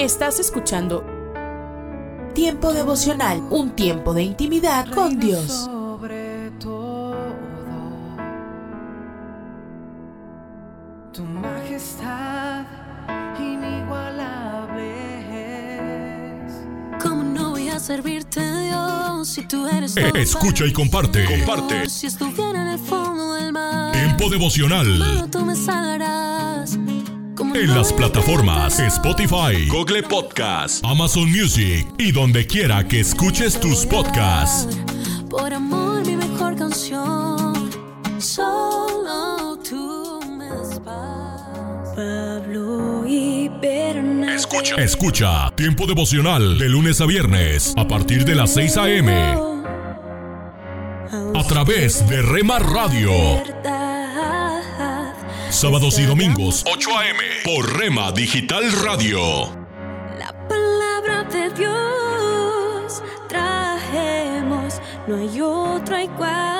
Estás escuchando Tiempo devocional, un tiempo de intimidad con Dios. Sobre todo, tu majestad inigualable es. ¿Cómo no voy a servirte, Dios, si tú eres todo Eh, Escucha y comparte. Comparte. Si estuviera en el fondo del mar, Tiempo devocional. mano, tú me salvarás. ¿Cómo En las plataformas? Spotify, Google Podcast, Amazon Music y donde quiera que escuches tus podcasts. Por amor, mi mejor canción. Solo tú me. Pablo y. Escucha. Escucha Tiempo devocional de lunes a viernes a partir de las 6 a.m. a través de Rema Radio. Sábados y domingos 8 a.m. por Rema Digital Radio. La palabra de Dios trajemos, no hay otra igual.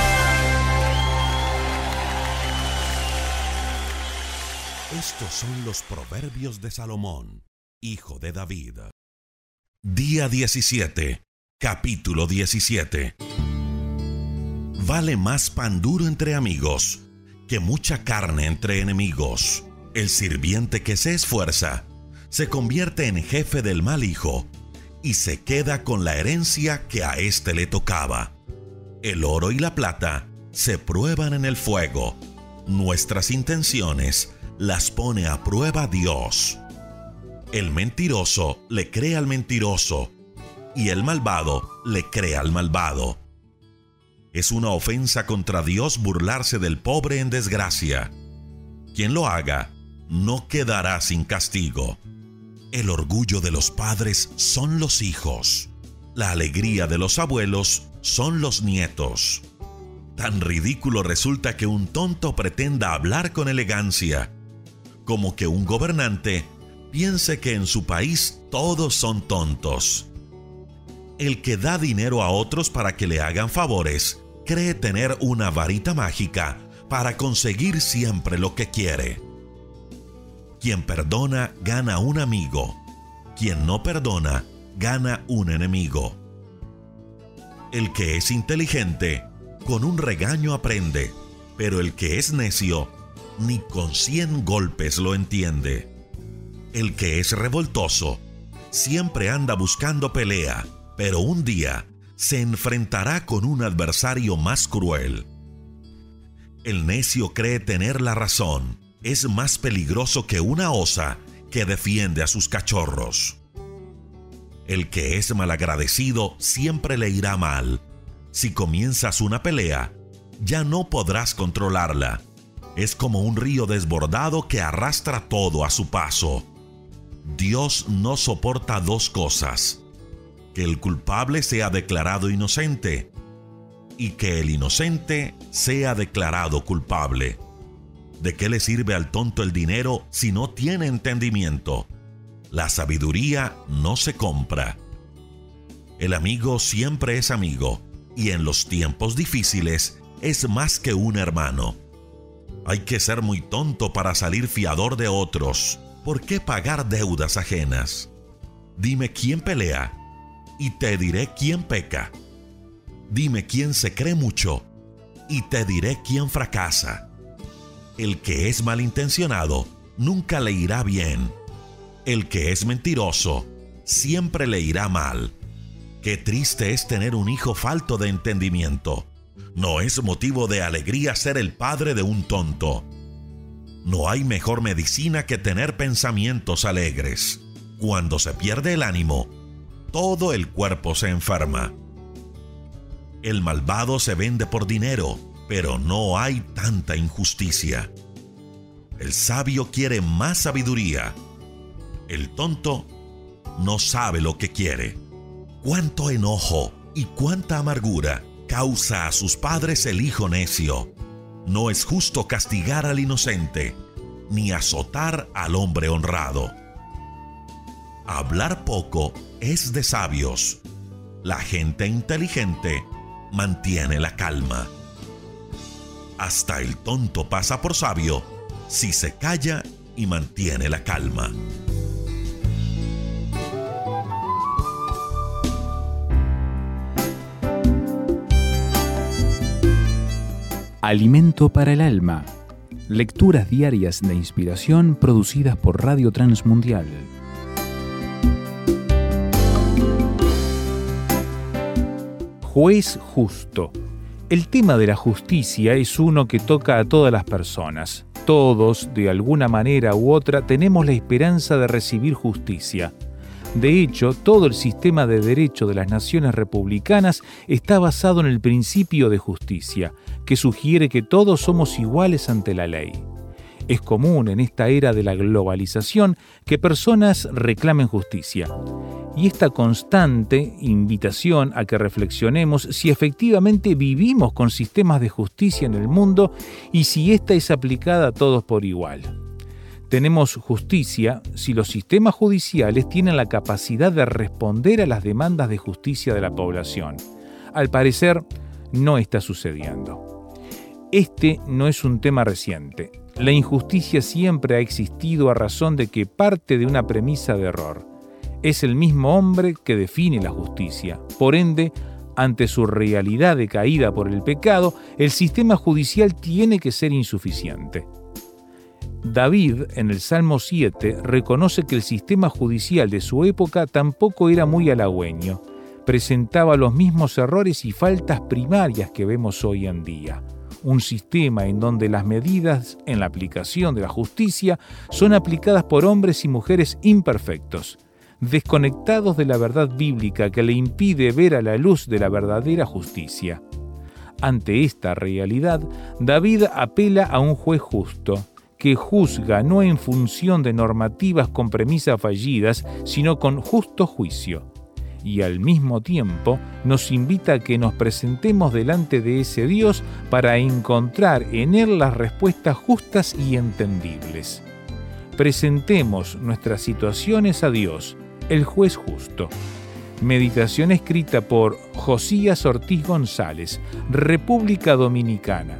Estos son los proverbios de Salomón, hijo de David. Día 17, capítulo 17. Vale más pan duro entre amigos que mucha carne entre enemigos. El sirviente que se esfuerza se convierte en jefe del mal hijo y se queda con la herencia que a éste le tocaba. El oro y la plata se prueban en el fuego. Nuestras intenciones las pone a prueba Dios. El mentiroso le cree al mentiroso y el malvado le cree al malvado. Es una ofensa contra Dios burlarse del pobre en desgracia. Quien lo haga no quedará sin castigo. El orgullo de los padres son los hijos. La alegría de los abuelos son los nietos. Tan ridículo resulta que un tonto pretenda hablar con elegancia, como que un gobernante piense que en su país todos son tontos. El que da dinero a otros para que le hagan favores cree tener una varita mágica para conseguir siempre lo que quiere. Quien perdona gana un amigo. Quien no perdona gana un enemigo. El que es inteligente con un regaño aprende, pero el que es necio ni con cien golpes lo entiende. El que es revoltoso siempre anda buscando pelea, pero un día se enfrentará con un adversario más cruel. El necio cree tener la razón, es más peligroso que una osa que defiende a sus cachorros. El que es malagradecido siempre le irá mal. Si comienzas una pelea, ya no podrás controlarla. Es como un río desbordado que arrastra todo a su paso. Dios no soporta dos cosas. Que el culpable sea declarado inocente y que el inocente sea declarado culpable. ¿De qué le sirve al tonto el dinero si no tiene entendimiento? La sabiduría no se compra. El amigo siempre es amigo y en los tiempos difíciles es más que un hermano. Hay que ser muy tonto para salir fiador de otros. ¿Por qué pagar deudas ajenas? Dime quién pelea y te diré quién peca. Dime quién se cree mucho y te diré quién fracasa. El que es malintencionado nunca le irá bien. El que es mentiroso siempre le irá mal. Qué triste es tener un hijo falto de entendimiento. No es motivo de alegría ser el padre de un tonto. No hay mejor medicina que tener pensamientos alegres. Cuando se pierde el ánimo, todo el cuerpo se enferma. El malvado se vende por dinero, pero no hay tanta injusticia. El sabio quiere más sabiduría. El tonto no sabe lo que quiere. Cuánto enojo y cuánta amargura causa a sus padres el hijo necio. No es justo castigar al inocente, ni azotar al hombre honrado. Hablar poco es de sabios. La gente inteligente mantiene la calma. Hasta el tonto pasa por sabio si se calla y mantiene la calma. Alimento para el alma. Lecturas diarias de inspiración producidas por Radio Transmundial. Juez justo. El tema de la justicia es uno que toca a todas las personas. Todos, de alguna manera u otra, tenemos la esperanza de recibir justicia. De hecho, todo el sistema de derecho de las naciones republicanas está basado en el principio de justicia, que sugiere que todos somos iguales ante la ley. Es común en esta era de la globalización que personas reclamen justicia. Y esta constante invitación a que reflexionemos si efectivamente vivimos con sistemas de justicia en el mundo y si ésta es aplicada a todos por igual. Tenemos justicia si los sistemas judiciales tienen la capacidad de responder a las demandas de justicia de la población. Al parecer, no está sucediendo. Este no es un tema reciente. La injusticia siempre ha existido a razón de que parte de una premisa de error. Es el mismo hombre que define la justicia. Por ende, ante su realidad decaída por el pecado, el sistema judicial tiene que ser insuficiente. David, en el Salmo 7, reconoce que el sistema judicial de su época tampoco era muy halagüeño. Presentaba los mismos errores y faltas primarias que vemos hoy en día un sistema en donde las medidas en la aplicación de la justicia son aplicadas por hombres y mujeres imperfectos, desconectados de la verdad bíblica que le impide ver a la luz de la verdadera justicia. Ante esta realidad, David apela a un juez justo, que juzga no en función de normativas con premisas fallidas, sino con justo juicio y al mismo tiempo nos invita a que nos presentemos delante de ese Dios para encontrar en Él las respuestas justas y entendibles. Presentemos nuestras situaciones a Dios, el juez justo. Meditación escrita por Josías Ortiz González, República Dominicana.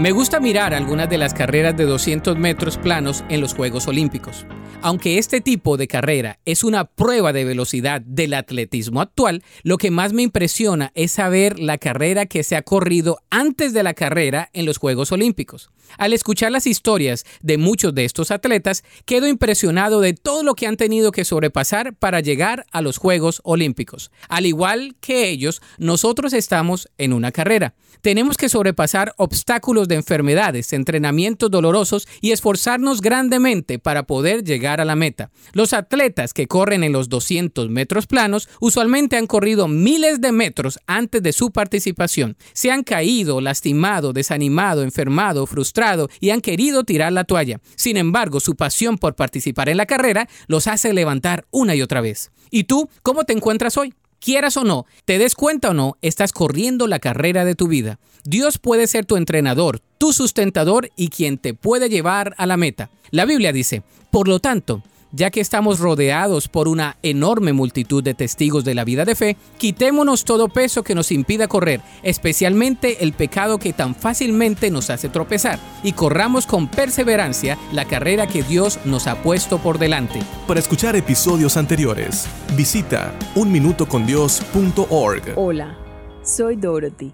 Me gusta mirar algunas de las carreras de 200 metros planos en los Juegos Olímpicos. Aunque este tipo de carrera es una prueba de velocidad del atletismo actual, lo que más me impresiona es saber la carrera que se ha corrido antes de la carrera en los Juegos Olímpicos. Al escuchar las historias de muchos de estos atletas, quedo impresionado de todo lo que han tenido que sobrepasar para llegar a los Juegos Olímpicos. Al igual que ellos, nosotros estamos en una carrera. Tenemos que sobrepasar obstáculos de enfermedades, entrenamientos dolorosos y esforzarnos grandemente para poder llegar a la meta. Los atletas que corren en los 200 metros planos usualmente han corrido miles de metros antes de su participación. Se han caído, lastimado, desanimado, enfermado, frustrado y han querido tirar la toalla. Sin embargo, su pasión por participar en la carrera los hace levantar una y otra vez. ¿Y tú cómo te encuentras hoy? Quieras o no, te des cuenta o no, estás corriendo la carrera de tu vida. Dios puede ser tu entrenador, tu sustentador y quien te puede llevar a la meta. La Biblia dice, por lo tanto, ya que estamos rodeados por una enorme multitud de testigos de la vida de fe, quitémonos todo peso que nos impida correr, especialmente el pecado que tan fácilmente nos hace tropezar, y corramos con perseverancia la carrera que Dios nos ha puesto por delante. Para escuchar episodios anteriores, visita unminutocondios.org. Hola, soy Dorothy.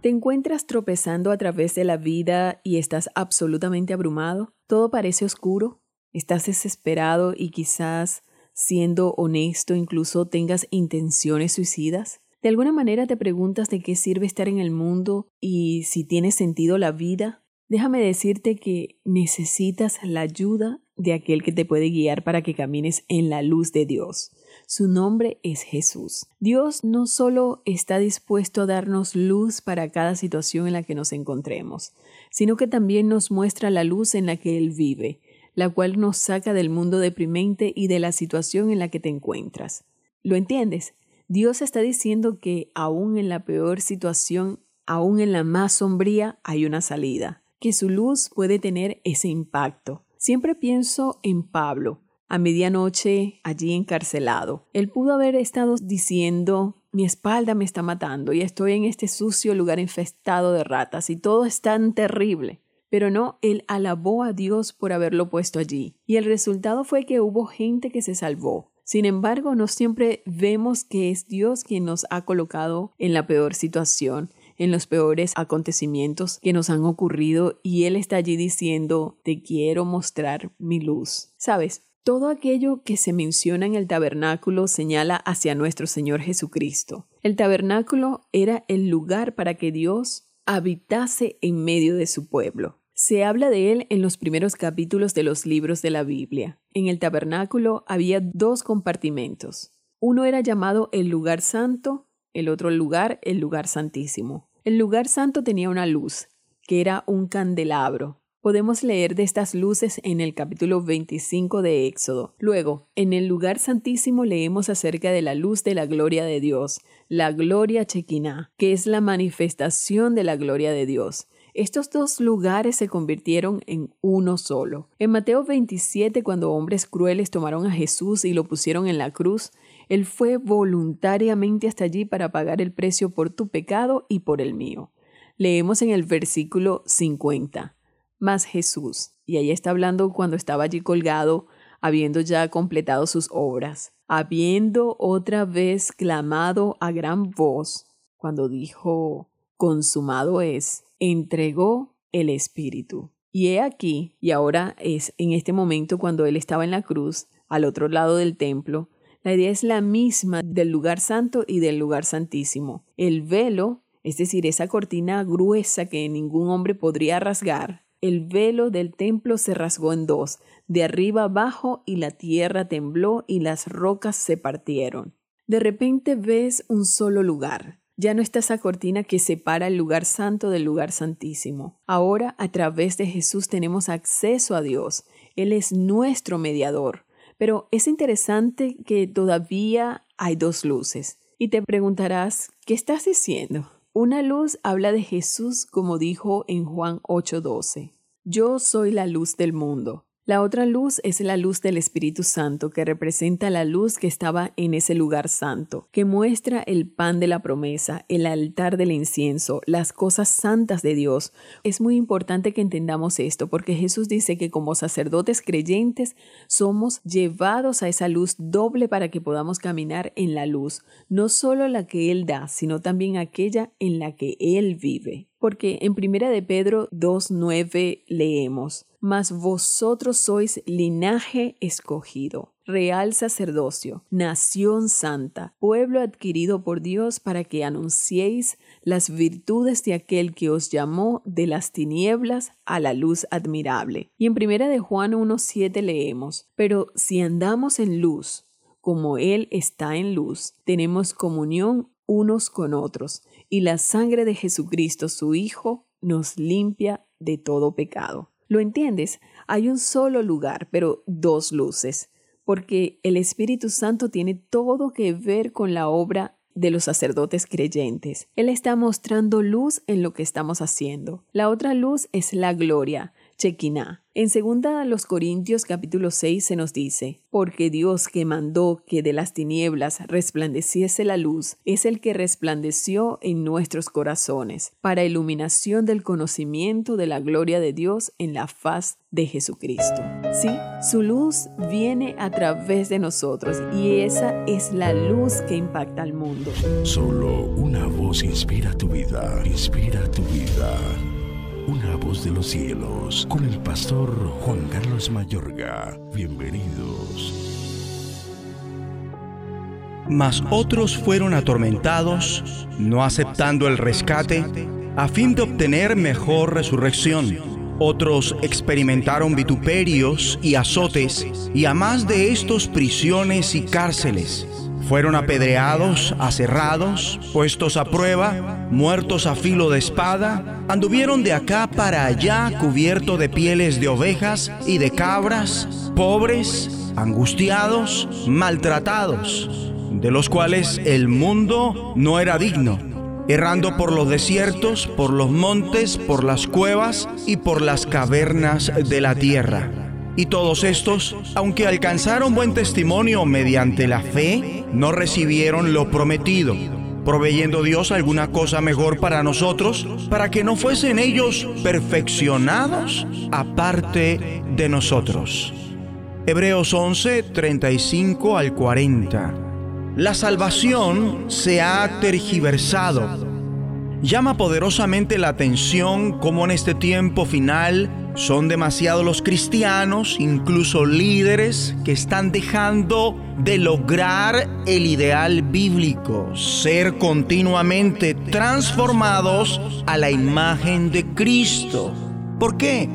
¿Te encuentras tropezando a través de la vida y estás absolutamente abrumado? ¿Todo parece oscuro? ¿Estás desesperado y quizás, siendo honesto, incluso tengas intenciones suicidas? ¿De alguna manera te preguntas de qué sirve estar en el mundo y si tiene sentido la vida? Déjame decirte que necesitas la ayuda de aquel que te puede guiar para que camines en la luz de Dios. Su nombre es Jesús. Dios no solo está dispuesto a darnos luz para cada situación en la que nos encontremos, sino que también nos muestra la luz en la que Él vive, la cual nos saca del mundo deprimente y de la situación en la que te encuentras. ¿Lo entiendes? Dios está diciendo que aún en la peor situación, aún en la más sombría, hay una salida, que su luz puede tener ese impacto. Siempre pienso en Pablo, a medianoche allí encarcelado. Él pudo haber estado diciendo mi espalda me está matando y estoy en este sucio lugar infestado de ratas y todo es tan terrible. Pero no, él alabó a Dios por haberlo puesto allí. Y el resultado fue que hubo gente que se salvó. Sin embargo, no siempre vemos que es Dios quien nos ha colocado en la peor situación, en los peores acontecimientos que nos han ocurrido y Él está allí diciendo, te quiero mostrar mi luz. Sabes, todo aquello que se menciona en el tabernáculo señala hacia nuestro Señor Jesucristo. El tabernáculo era el lugar para que Dios habitase en medio de su pueblo. Se habla de él en los primeros capítulos de los libros de la Biblia. En el tabernáculo había dos compartimentos. Uno era llamado el lugar santo, el otro lugar el lugar santísimo. El lugar santo tenía una luz, que era un candelabro. Podemos leer de estas luces en el capítulo 25 de Éxodo. Luego, en el lugar santísimo leemos acerca de la luz de la gloria de Dios, la gloria chequiná, que es la manifestación de la gloria de Dios. Estos dos lugares se convirtieron en uno solo. En Mateo 27, cuando hombres crueles tomaron a Jesús y lo pusieron en la cruz, Él fue voluntariamente hasta allí para pagar el precio por tu pecado y por el mío. Leemos en el versículo 50. Más Jesús, y ahí está hablando cuando estaba allí colgado, habiendo ya completado sus obras, habiendo otra vez clamado a gran voz, cuando dijo, consumado es, entregó el Espíritu. Y he aquí, y ahora es en este momento cuando Él estaba en la cruz, al otro lado del templo, la idea es la misma del lugar santo y del lugar santísimo. El velo, es decir, esa cortina gruesa que ningún hombre podría rasgar, el velo del templo se rasgó en dos, de arriba abajo, y la tierra tembló y las rocas se partieron. De repente ves un solo lugar, ya no está esa cortina que separa el lugar santo del lugar santísimo. Ahora, a través de Jesús tenemos acceso a Dios. Él es nuestro mediador. Pero es interesante que todavía hay dos luces. Y te preguntarás, ¿qué estás diciendo? Una luz habla de Jesús como dijo en Juan 8:12. Yo soy la luz del mundo. La otra luz es la luz del Espíritu Santo, que representa la luz que estaba en ese lugar santo, que muestra el pan de la promesa, el altar del incienso, las cosas santas de Dios. Es muy importante que entendamos esto, porque Jesús dice que como sacerdotes creyentes somos llevados a esa luz doble para que podamos caminar en la luz, no solo la que Él da, sino también aquella en la que Él vive. Porque en Primera de Pedro 2.9 leemos, Mas vosotros sois linaje escogido, real sacerdocio, nación santa, pueblo adquirido por Dios para que anunciéis las virtudes de aquel que os llamó de las tinieblas a la luz admirable. Y en primera de Juan 1.7 leemos, pero si andamos en luz, como Él está en luz, tenemos comunión unos con otros, y la sangre de Jesucristo, su Hijo, nos limpia de todo pecado. ¿Lo entiendes? Hay un solo lugar, pero dos luces, porque el Espíritu Santo tiene todo que ver con la obra de los sacerdotes creyentes. Él está mostrando luz en lo que estamos haciendo. La otra luz es la gloria, Chequiná. En segunda los Corintios capítulo 6 se nos dice, porque Dios que mandó que de las tinieblas resplandeciese la luz, es el que resplandeció en nuestros corazones, para iluminación del conocimiento de la gloria de Dios en la faz de Jesucristo. Sí, su luz viene a través de nosotros y esa es la luz que impacta al mundo. Solo una voz inspira tu vida, inspira tu vida una voz de los cielos, con el pastor Juan Carlos Mayorga. Bienvenidos. Mas otros fueron atormentados, no aceptando el rescate, a fin de obtener mejor resurrección. Otros experimentaron vituperios y azotes, y a más de estos prisiones y cárceles fueron apedreados, aserrados, puestos a prueba, muertos a filo de espada, anduvieron de acá para allá cubiertos de pieles de ovejas y de cabras, pobres, angustiados, maltratados, de los cuales el mundo no era digno, errando por los desiertos, por los montes, por las cuevas y por las cavernas de la tierra. Y todos estos, aunque alcanzaron buen testimonio mediante la fe, no recibieron lo prometido, proveyendo Dios alguna cosa mejor para nosotros, para que no fuesen ellos perfeccionados aparte de nosotros. Hebreos 11, 35 al 40. La salvación se ha tergiversado. Llama poderosamente la atención cómo en este tiempo final son demasiados los cristianos, incluso líderes, que están dejando de lograr el ideal bíblico, ser continuamente transformados a la imagen de Cristo. ¿Por qué?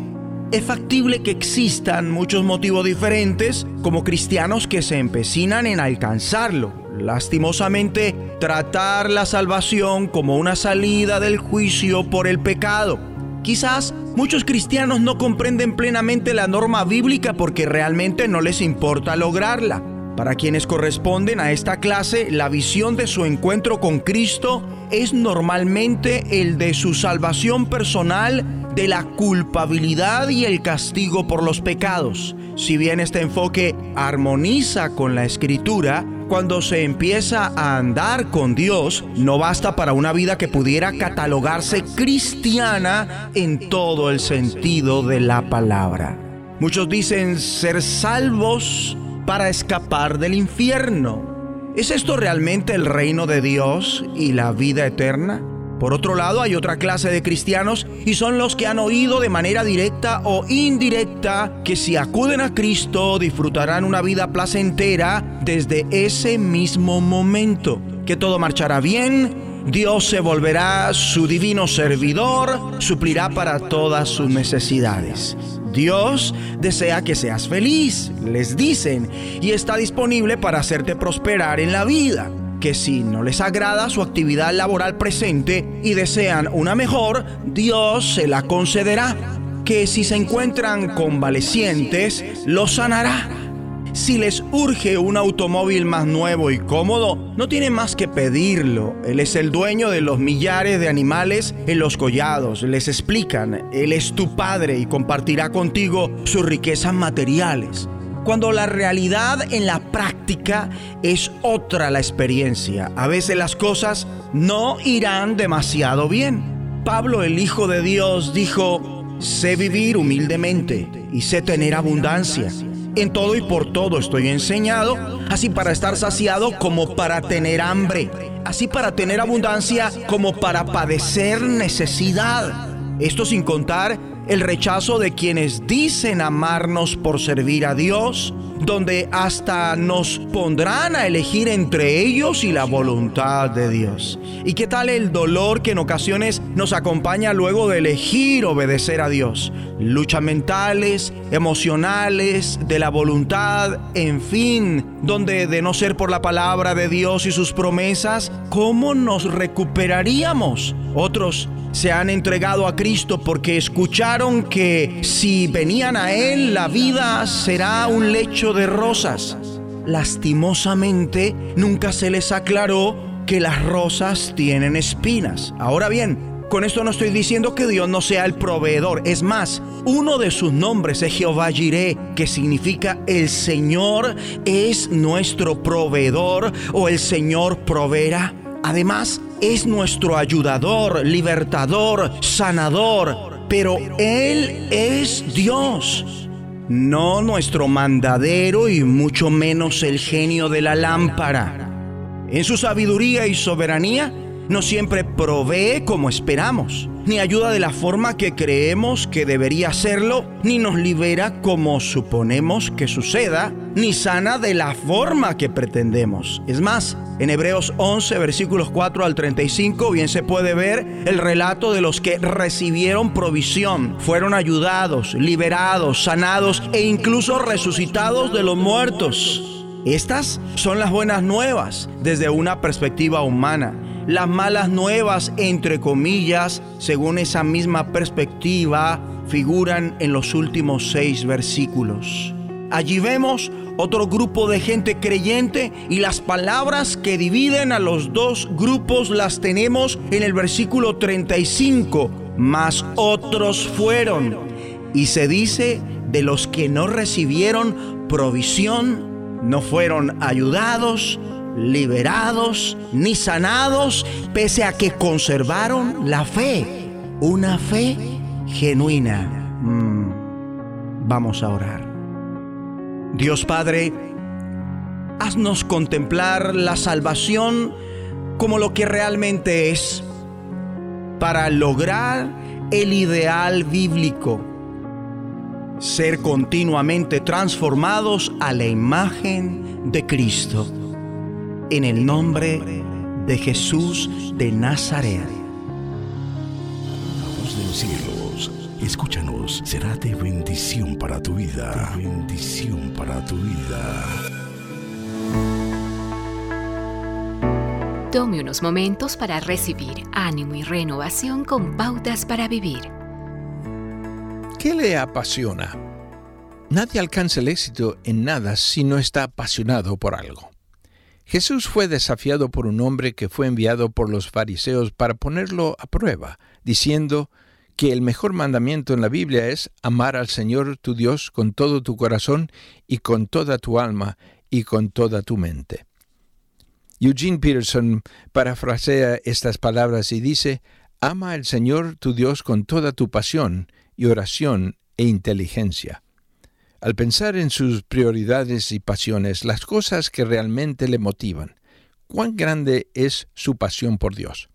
Es factible que existan muchos motivos diferentes como cristianos que se empecinan en alcanzarlo. Lastimosamente, tratar la salvación como una salida del juicio por el pecado Quizás muchos cristianos no comprenden plenamente la norma bíblica porque realmente no les importa lograrla. Para quienes corresponden a esta clase, la visión de su encuentro con Cristo es normalmente el de su salvación personal de la culpabilidad y el castigo por los pecados. Si bien este enfoque armoniza con la escritura, cuando se empieza a andar con Dios, no basta para una vida que pudiera catalogarse cristiana en todo el sentido de la palabra. Muchos dicen ser salvos para escapar del infierno. ¿Es esto realmente el reino de Dios y la vida eterna? Por otro lado, hay otra clase de cristianos y son los que han oído de manera directa o indirecta que si acuden a Cristo disfrutarán una vida placentera desde ese mismo momento, que todo marchará bien, Dios se volverá su divino servidor, suplirá para todas sus necesidades. Dios desea que seas feliz, les dicen, y está disponible para hacerte prosperar en la vida que si no les agrada su actividad laboral presente y desean una mejor, Dios se la concederá. Que si se encuentran convalecientes, los sanará. Si les urge un automóvil más nuevo y cómodo, no tienen más que pedirlo. Él es el dueño de los millares de animales en los collados. Les explican, Él es tu Padre y compartirá contigo sus riquezas materiales cuando la realidad en la práctica es otra la experiencia. A veces las cosas no irán demasiado bien. Pablo, el Hijo de Dios, dijo, sé vivir humildemente y sé tener abundancia. En todo y por todo estoy enseñado, así para estar saciado como para tener hambre, así para tener abundancia como para padecer necesidad. Esto sin contar el rechazo de quienes dicen amarnos por servir a Dios, donde hasta nos pondrán a elegir entre ellos y la voluntad de Dios. ¿Y qué tal el dolor que en ocasiones nos acompaña luego de elegir obedecer a Dios? Luchas mentales, emocionales, de la voluntad, en fin, donde de no ser por la palabra de Dios y sus promesas, ¿cómo nos recuperaríamos? Otros se han entregado a Cristo porque escucharon que si venían a Él la vida será un lecho de rosas. Lastimosamente nunca se les aclaró que las rosas tienen espinas. Ahora bien, con esto no estoy diciendo que Dios no sea el proveedor. Es más, uno de sus nombres es Jehová Jireh, que significa el Señor es nuestro proveedor o el Señor proveerá. Además, es nuestro ayudador, libertador, sanador, pero Él es Dios, no nuestro mandadero y mucho menos el genio de la lámpara. En su sabiduría y soberanía, no siempre provee como esperamos, ni ayuda de la forma que creemos que debería hacerlo, ni nos libera como suponemos que suceda, ni sana de la forma que pretendemos. Es más, en Hebreos 11, versículos 4 al 35, bien se puede ver el relato de los que recibieron provisión, fueron ayudados, liberados, sanados e incluso resucitados de los muertos. Estas son las buenas nuevas desde una perspectiva humana las malas nuevas, entre comillas, según esa misma perspectiva, figuran en los últimos seis versículos. Allí vemos otro grupo de gente creyente y las palabras que dividen a los dos grupos las tenemos en el versículo 35, mas otros fueron. Y se dice de los que no recibieron provisión, no fueron ayudados, liberados ni sanados, pese a que conservaron la fe, una fe genuina. Mm, vamos a orar. Dios Padre, haznos contemplar la salvación como lo que realmente es, para lograr el ideal bíblico, ser continuamente transformados a la imagen de Cristo en el nombre de Jesús de Nazaret. La voz de los cielos, escúchanos, será de bendición para tu vida. De bendición para tu vida. Tome unos momentos para recibir ánimo y renovación con pautas para vivir. ¿Qué le apasiona? Nadie alcanza el éxito en nada si no está apasionado por algo. Jesús fue desafiado por un hombre que fue enviado por los fariseos para ponerlo a prueba, diciendo que el mejor mandamiento en la Biblia es amar al Señor tu Dios con todo tu corazón y con toda tu alma y con toda tu mente. Eugene Peterson parafrasea estas palabras y dice, Ama al Señor tu Dios con toda tu pasión y oración e inteligencia. Al pensar en sus prioridades y pasiones, las cosas que realmente le motivan, ¿cuán grande es su pasión por Dios?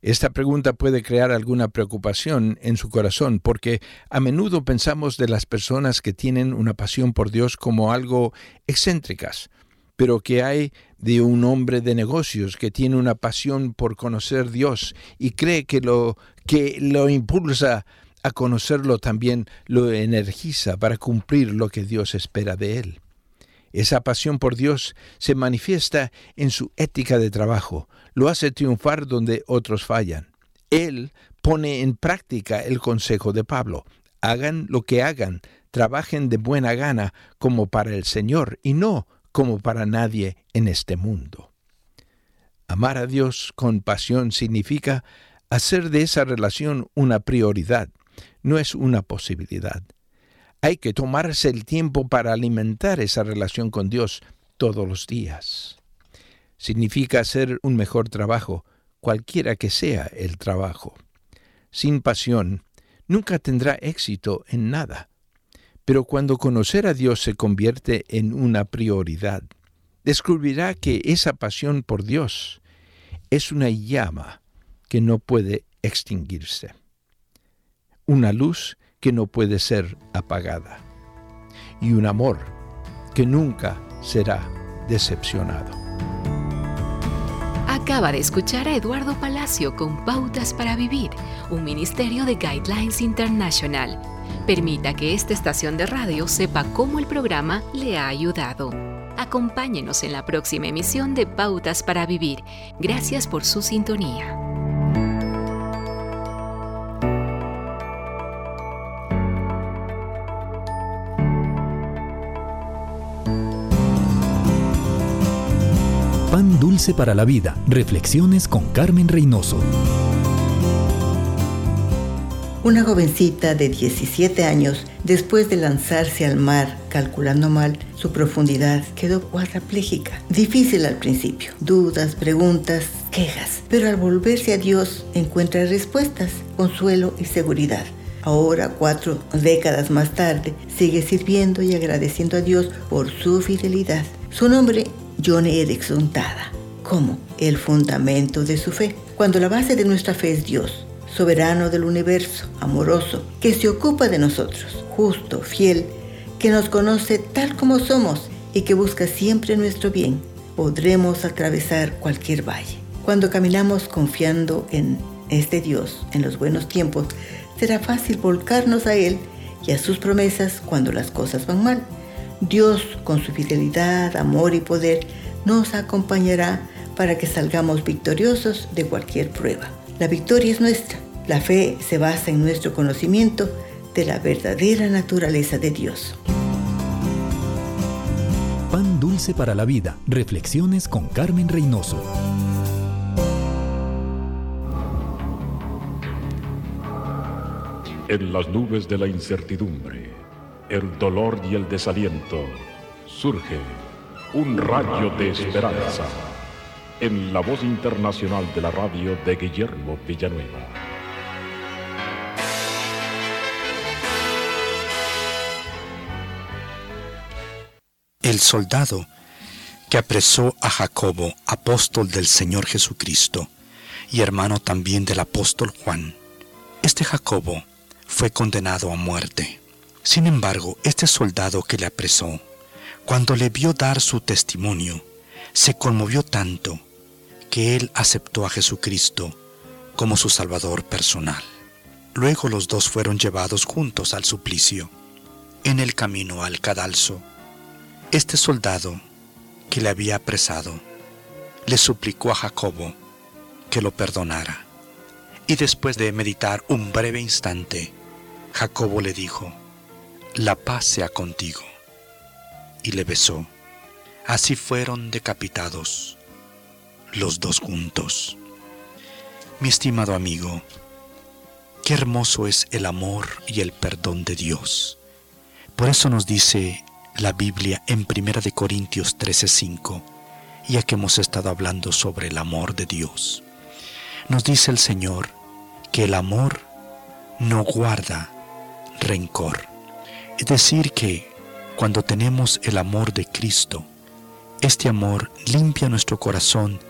Esta pregunta puede crear alguna preocupación en su corazón porque a menudo pensamos de las personas que tienen una pasión por Dios como algo excéntricas, pero que hay de un hombre de negocios que tiene una pasión por conocer Dios y cree que lo que lo impulsa a conocerlo también lo energiza para cumplir lo que Dios espera de él. Esa pasión por Dios se manifiesta en su ética de trabajo, lo hace triunfar donde otros fallan. Él pone en práctica el consejo de Pablo, hagan lo que hagan, trabajen de buena gana como para el Señor y no como para nadie en este mundo. Amar a Dios con pasión significa hacer de esa relación una prioridad, no es una posibilidad. Hay que tomarse el tiempo para alimentar esa relación con Dios todos los días. Significa hacer un mejor trabajo, cualquiera que sea el trabajo. Sin pasión, nunca tendrá éxito en nada. Pero cuando conocer a Dios se convierte en una prioridad, descubrirá que esa pasión por Dios es una llama que no puede extinguirse una luz que no puede ser apagada. Y un amor que nunca será decepcionado. Acaba de escuchar a Eduardo Palacio con Pautas para Vivir, un ministerio de Guidelines International. Permita que esta estación de radio sepa cómo el programa le ha ayudado. Acompáñenos en la próxima emisión de Pautas para Vivir. Gracias por su sintonía. Dulce para la Vida. Reflexiones con Carmen Reynoso. Una jovencita de 17 años, después de lanzarse al mar calculando mal su profundidad, quedó cuadraplégica. Difícil al principio. Dudas, preguntas, quejas. Pero al volverse a Dios encuentra respuestas, consuelo y seguridad. Ahora, cuatro décadas más tarde, sigue sirviendo y agradeciendo a Dios por su fidelidad. Su nombre Johnny Erickson Tada como el fundamento de su fe. Cuando la base de nuestra fe es Dios, soberano del universo, amoroso, que se ocupa de nosotros, justo, fiel, que nos conoce tal como somos y que busca siempre nuestro bien, podremos atravesar cualquier valle. Cuando caminamos confiando en este Dios en los buenos tiempos, será fácil volcarnos a Él y a sus promesas cuando las cosas van mal. Dios, con su fidelidad, amor y poder, nos acompañará para que salgamos victoriosos de cualquier prueba. La victoria es nuestra. La fe se basa en nuestro conocimiento de la verdadera naturaleza de Dios. Pan dulce para la vida. Reflexiones con Carmen Reynoso. En las nubes de la incertidumbre el dolor y el desaliento, surge un rayo de esperanza en la voz internacional de la radio de Guillermo Villanueva. El soldado que apresó a Jacobo, apóstol del Señor Jesucristo, y hermano también del apóstol Juan. Este Jacobo fue condenado a muerte. Sin embargo, este soldado que le apresó, cuando le vio dar su testimonio, se conmovió tanto que él aceptó a Jesucristo como su Salvador personal. Luego los dos fueron llevados juntos al suplicio. En el camino al cadalso, este soldado que le había apresado le suplicó a Jacobo que lo perdonara. Y después de meditar un breve instante, Jacobo le dijo, la paz sea contigo. Y le besó. Así fueron decapitados los dos juntos. Mi estimado amigo, qué hermoso es el amor y el perdón de Dios. Por eso nos dice la Biblia en 1 de Corintios 13:5, ya que hemos estado hablando sobre el amor de Dios. Nos dice el Señor que el amor no guarda rencor. Es decir, que cuando tenemos el amor de Cristo, este amor limpia nuestro corazón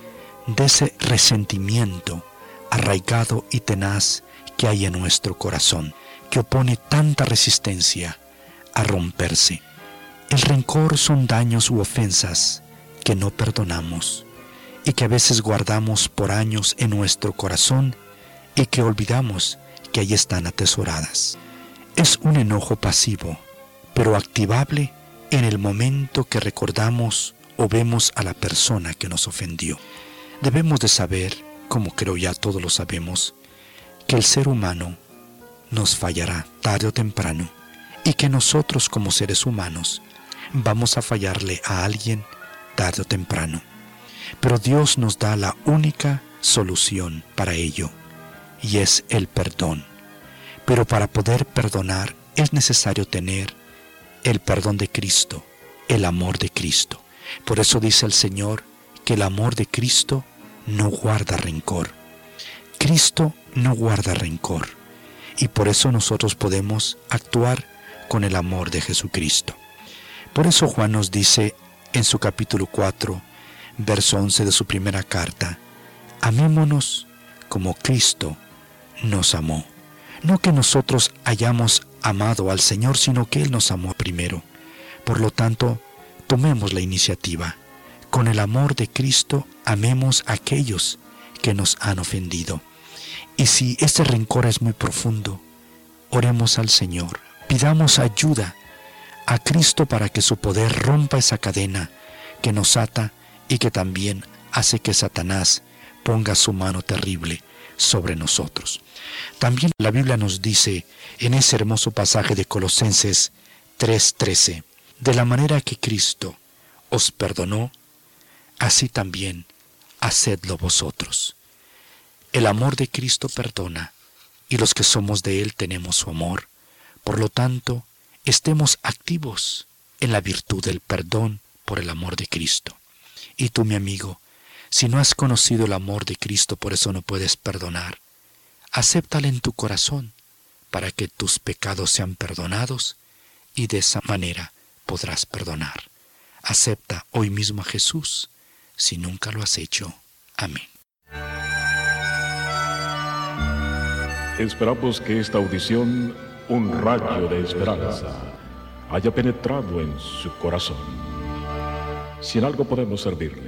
de ese resentimiento arraigado y tenaz que hay en nuestro corazón, que opone tanta resistencia a romperse. El rencor son daños u ofensas que no perdonamos y que a veces guardamos por años en nuestro corazón y que olvidamos que ahí están atesoradas. Es un enojo pasivo, pero activable en el momento que recordamos o vemos a la persona que nos ofendió. Debemos de saber, como creo ya todos lo sabemos, que el ser humano nos fallará tarde o temprano y que nosotros como seres humanos vamos a fallarle a alguien tarde o temprano. Pero Dios nos da la única solución para ello y es el perdón. Pero para poder perdonar es necesario tener el perdón de Cristo, el amor de Cristo. Por eso dice el Señor que el amor de Cristo no guarda rencor. Cristo no guarda rencor. Y por eso nosotros podemos actuar con el amor de Jesucristo. Por eso Juan nos dice en su capítulo 4, verso 11 de su primera carta, amémonos como Cristo nos amó. No que nosotros hayamos amado al Señor, sino que Él nos amó primero. Por lo tanto, tomemos la iniciativa. Con el amor de Cristo, amemos a aquellos que nos han ofendido. Y si este rencor es muy profundo, oremos al Señor, pidamos ayuda a Cristo para que su poder rompa esa cadena que nos ata y que también hace que Satanás ponga su mano terrible sobre nosotros. También la Biblia nos dice en ese hermoso pasaje de Colosenses 3:13, de la manera que Cristo os perdonó, así también hacedlo vosotros. El amor de Cristo perdona, y los que somos de Él tenemos su amor. Por lo tanto, estemos activos en la virtud del perdón por el amor de Cristo. Y tú, mi amigo, si no has conocido el amor de Cristo, por eso no puedes perdonar, acéptale en tu corazón para que tus pecados sean perdonados y de esa manera podrás perdonar. Acepta hoy mismo a Jesús si nunca lo has hecho. Amén. Esperamos que esta audición, un rayo de esperanza, haya penetrado en su corazón. Si en algo podemos servirle,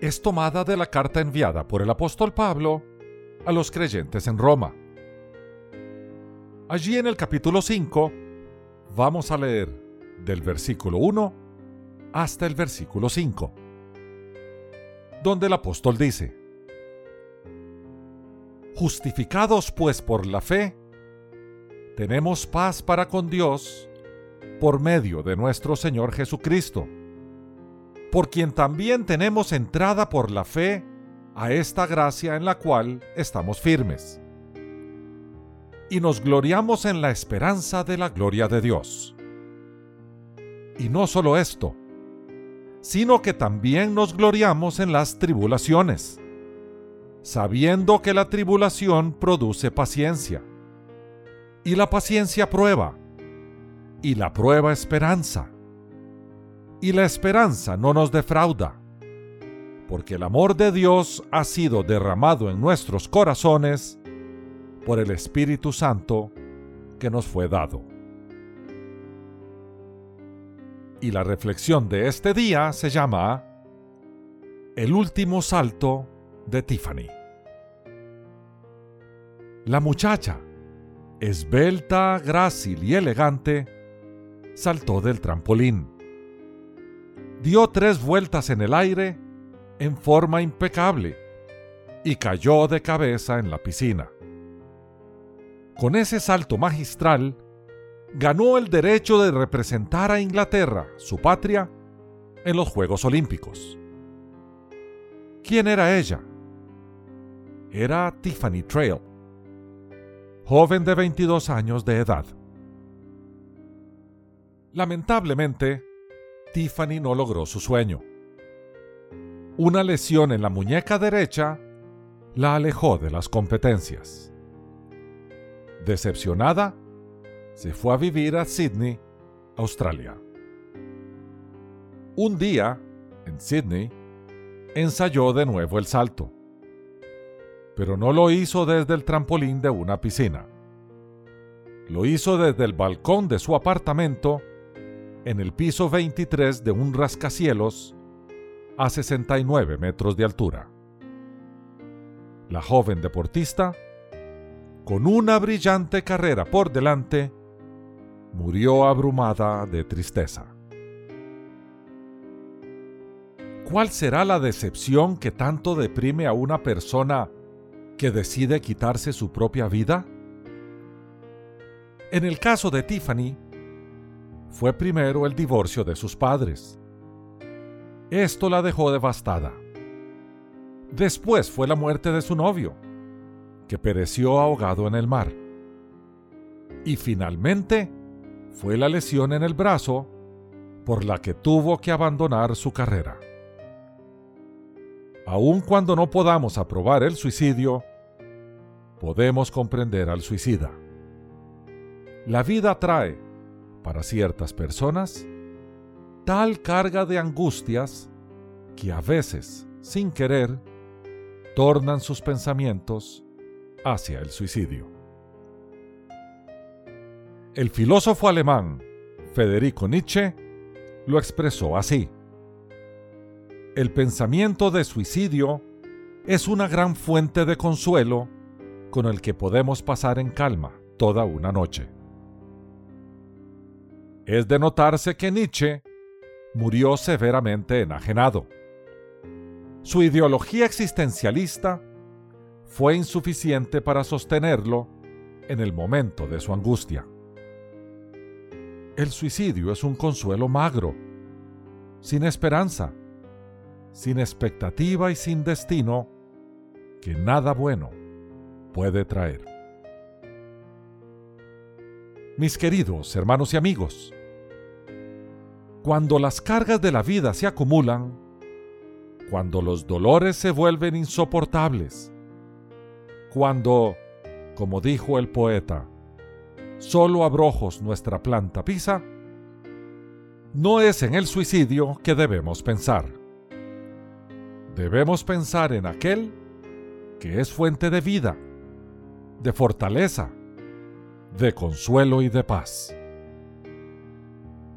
es tomada de la carta enviada por el apóstol Pablo a los creyentes en Roma. Allí en el capítulo 5 vamos a leer del versículo 1 hasta el versículo 5, donde el apóstol dice, Justificados pues por la fe, tenemos paz para con Dios por medio de nuestro Señor Jesucristo, por quien también tenemos entrada por la fe a esta gracia en la cual estamos firmes. Y nos gloriamos en la esperanza de la gloria de Dios. Y no solo esto, sino que también nos gloriamos en las tribulaciones sabiendo que la tribulación produce paciencia, y la paciencia prueba, y la prueba esperanza, y la esperanza no nos defrauda, porque el amor de Dios ha sido derramado en nuestros corazones por el Espíritu Santo que nos fue dado. Y la reflexión de este día se llama El último salto de Tiffany. La muchacha, esbelta, grácil y elegante, saltó del trampolín. Dio tres vueltas en el aire en forma impecable y cayó de cabeza en la piscina. Con ese salto magistral, ganó el derecho de representar a Inglaterra, su patria, en los Juegos Olímpicos. ¿Quién era ella? era Tiffany Trail, joven de 22 años de edad. Lamentablemente, Tiffany no logró su sueño. Una lesión en la muñeca derecha la alejó de las competencias. Decepcionada, se fue a vivir a Sydney, Australia. Un día, en Sydney, ensayó de nuevo el salto pero no lo hizo desde el trampolín de una piscina. Lo hizo desde el balcón de su apartamento en el piso 23 de un rascacielos a 69 metros de altura. La joven deportista, con una brillante carrera por delante, murió abrumada de tristeza. ¿Cuál será la decepción que tanto deprime a una persona que decide quitarse su propia vida? En el caso de Tiffany, fue primero el divorcio de sus padres. Esto la dejó devastada. Después fue la muerte de su novio, que pereció ahogado en el mar. Y finalmente fue la lesión en el brazo por la que tuvo que abandonar su carrera. Aun cuando no podamos aprobar el suicidio, podemos comprender al suicida. La vida trae, para ciertas personas, tal carga de angustias que a veces, sin querer, tornan sus pensamientos hacia el suicidio. El filósofo alemán Federico Nietzsche lo expresó así. El pensamiento de suicidio es una gran fuente de consuelo con el que podemos pasar en calma toda una noche. Es de notarse que Nietzsche murió severamente enajenado. Su ideología existencialista fue insuficiente para sostenerlo en el momento de su angustia. El suicidio es un consuelo magro, sin esperanza, sin expectativa y sin destino que nada bueno puede traer. Mis queridos hermanos y amigos, cuando las cargas de la vida se acumulan, cuando los dolores se vuelven insoportables, cuando, como dijo el poeta, solo abrojos nuestra planta pisa, no es en el suicidio que debemos pensar. Debemos pensar en aquel que es fuente de vida, de fortaleza, de consuelo y de paz.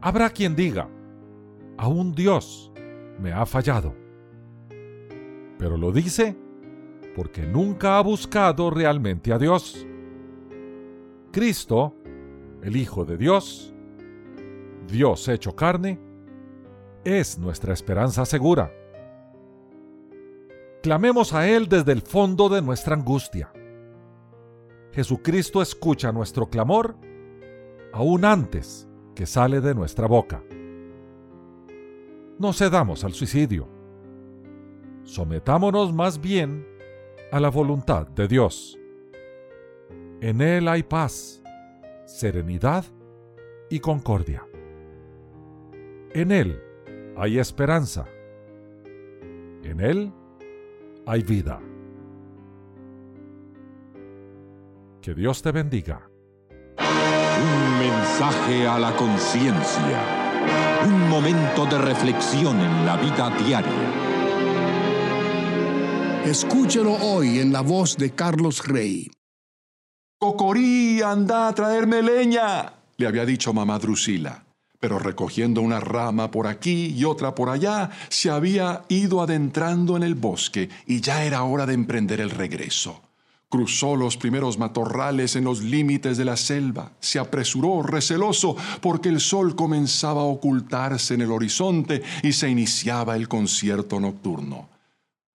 Habrá quien diga, aún Dios me ha fallado. Pero lo dice porque nunca ha buscado realmente a Dios. Cristo, el Hijo de Dios, Dios hecho carne, es nuestra esperanza segura. Clamemos a Él desde el fondo de nuestra angustia. Jesucristo escucha nuestro clamor aún antes que sale de nuestra boca. No cedamos al suicidio. Sometámonos más bien a la voluntad de Dios. En Él hay paz, serenidad y concordia. En Él hay esperanza. En Él hay vida. Que Dios te bendiga. Un mensaje a la conciencia. Un momento de reflexión en la vida diaria. Escúchelo hoy en la voz de Carlos Rey. Cocorí, anda a traerme leña, le había dicho mamá Drusila. Pero recogiendo una rama por aquí y otra por allá, se había ido adentrando en el bosque y ya era hora de emprender el regreso. Cruzó los primeros matorrales en los límites de la selva, se apresuró receloso porque el sol comenzaba a ocultarse en el horizonte y se iniciaba el concierto nocturno.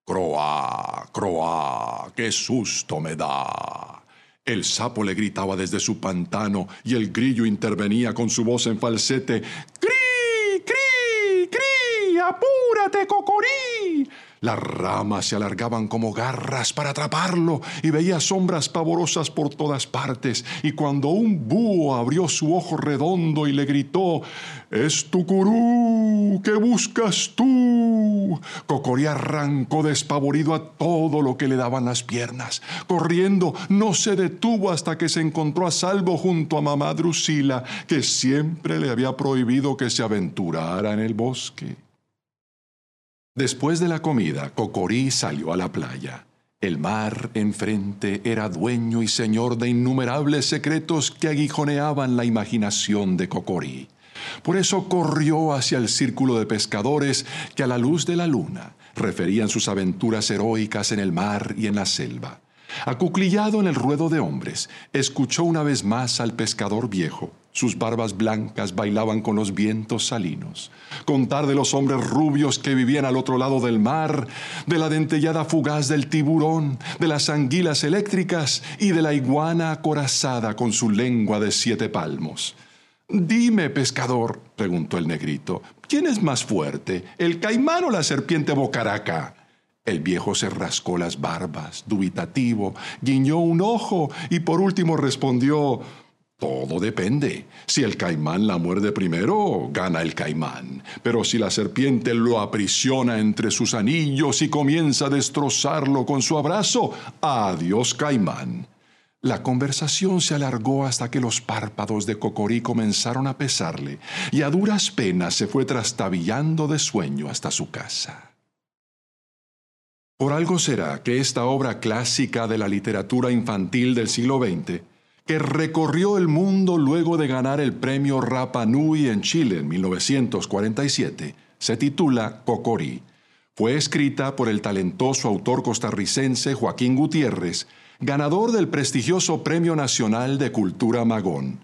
Croá, croá, qué susto me da. El sapo le gritaba desde su pantano y el grillo intervenía con su voz en falsete. ¡Cri, cri, cri! ¡Apúrate, cocorí! Las ramas se alargaban como garras para atraparlo y veía sombras pavorosas por todas partes. Y cuando un búho abrió su ojo redondo y le gritó, ¡Es tu curú! ¿Qué buscas tú? Cocorí arrancó despavorido a todo lo que le daban las piernas. Corriendo, no se detuvo hasta que se encontró a salvo junto a mamá Drusila, que siempre le había prohibido que se aventurara en el bosque. Después de la comida, Cocorí salió a la playa. El mar enfrente era dueño y señor de innumerables secretos que aguijoneaban la imaginación de Cocorí. Por eso corrió hacia el círculo de pescadores que a la luz de la luna referían sus aventuras heroicas en el mar y en la selva. Acuclillado en el ruedo de hombres, escuchó una vez más al pescador viejo. Sus barbas blancas bailaban con los vientos salinos. Contar de los hombres rubios que vivían al otro lado del mar, de la dentellada fugaz del tiburón, de las anguilas eléctricas y de la iguana acorazada con su lengua de siete palmos. Dime, pescador, preguntó el negrito, ¿quién es más fuerte, el caimán o la serpiente bocaraca? El viejo se rascó las barbas, dubitativo, guiñó un ojo y por último respondió, Todo depende. Si el caimán la muerde primero, gana el caimán. Pero si la serpiente lo aprisiona entre sus anillos y comienza a destrozarlo con su abrazo, adiós caimán. La conversación se alargó hasta que los párpados de Cocorí comenzaron a pesarle y a duras penas se fue trastabillando de sueño hasta su casa. Por algo será que esta obra clásica de la literatura infantil del siglo XX que recorrió el mundo luego de ganar el premio Rapa Nui en Chile en 1947, se titula Cocorí. Fue escrita por el talentoso autor costarricense Joaquín Gutiérrez, ganador del prestigioso Premio Nacional de Cultura Magón.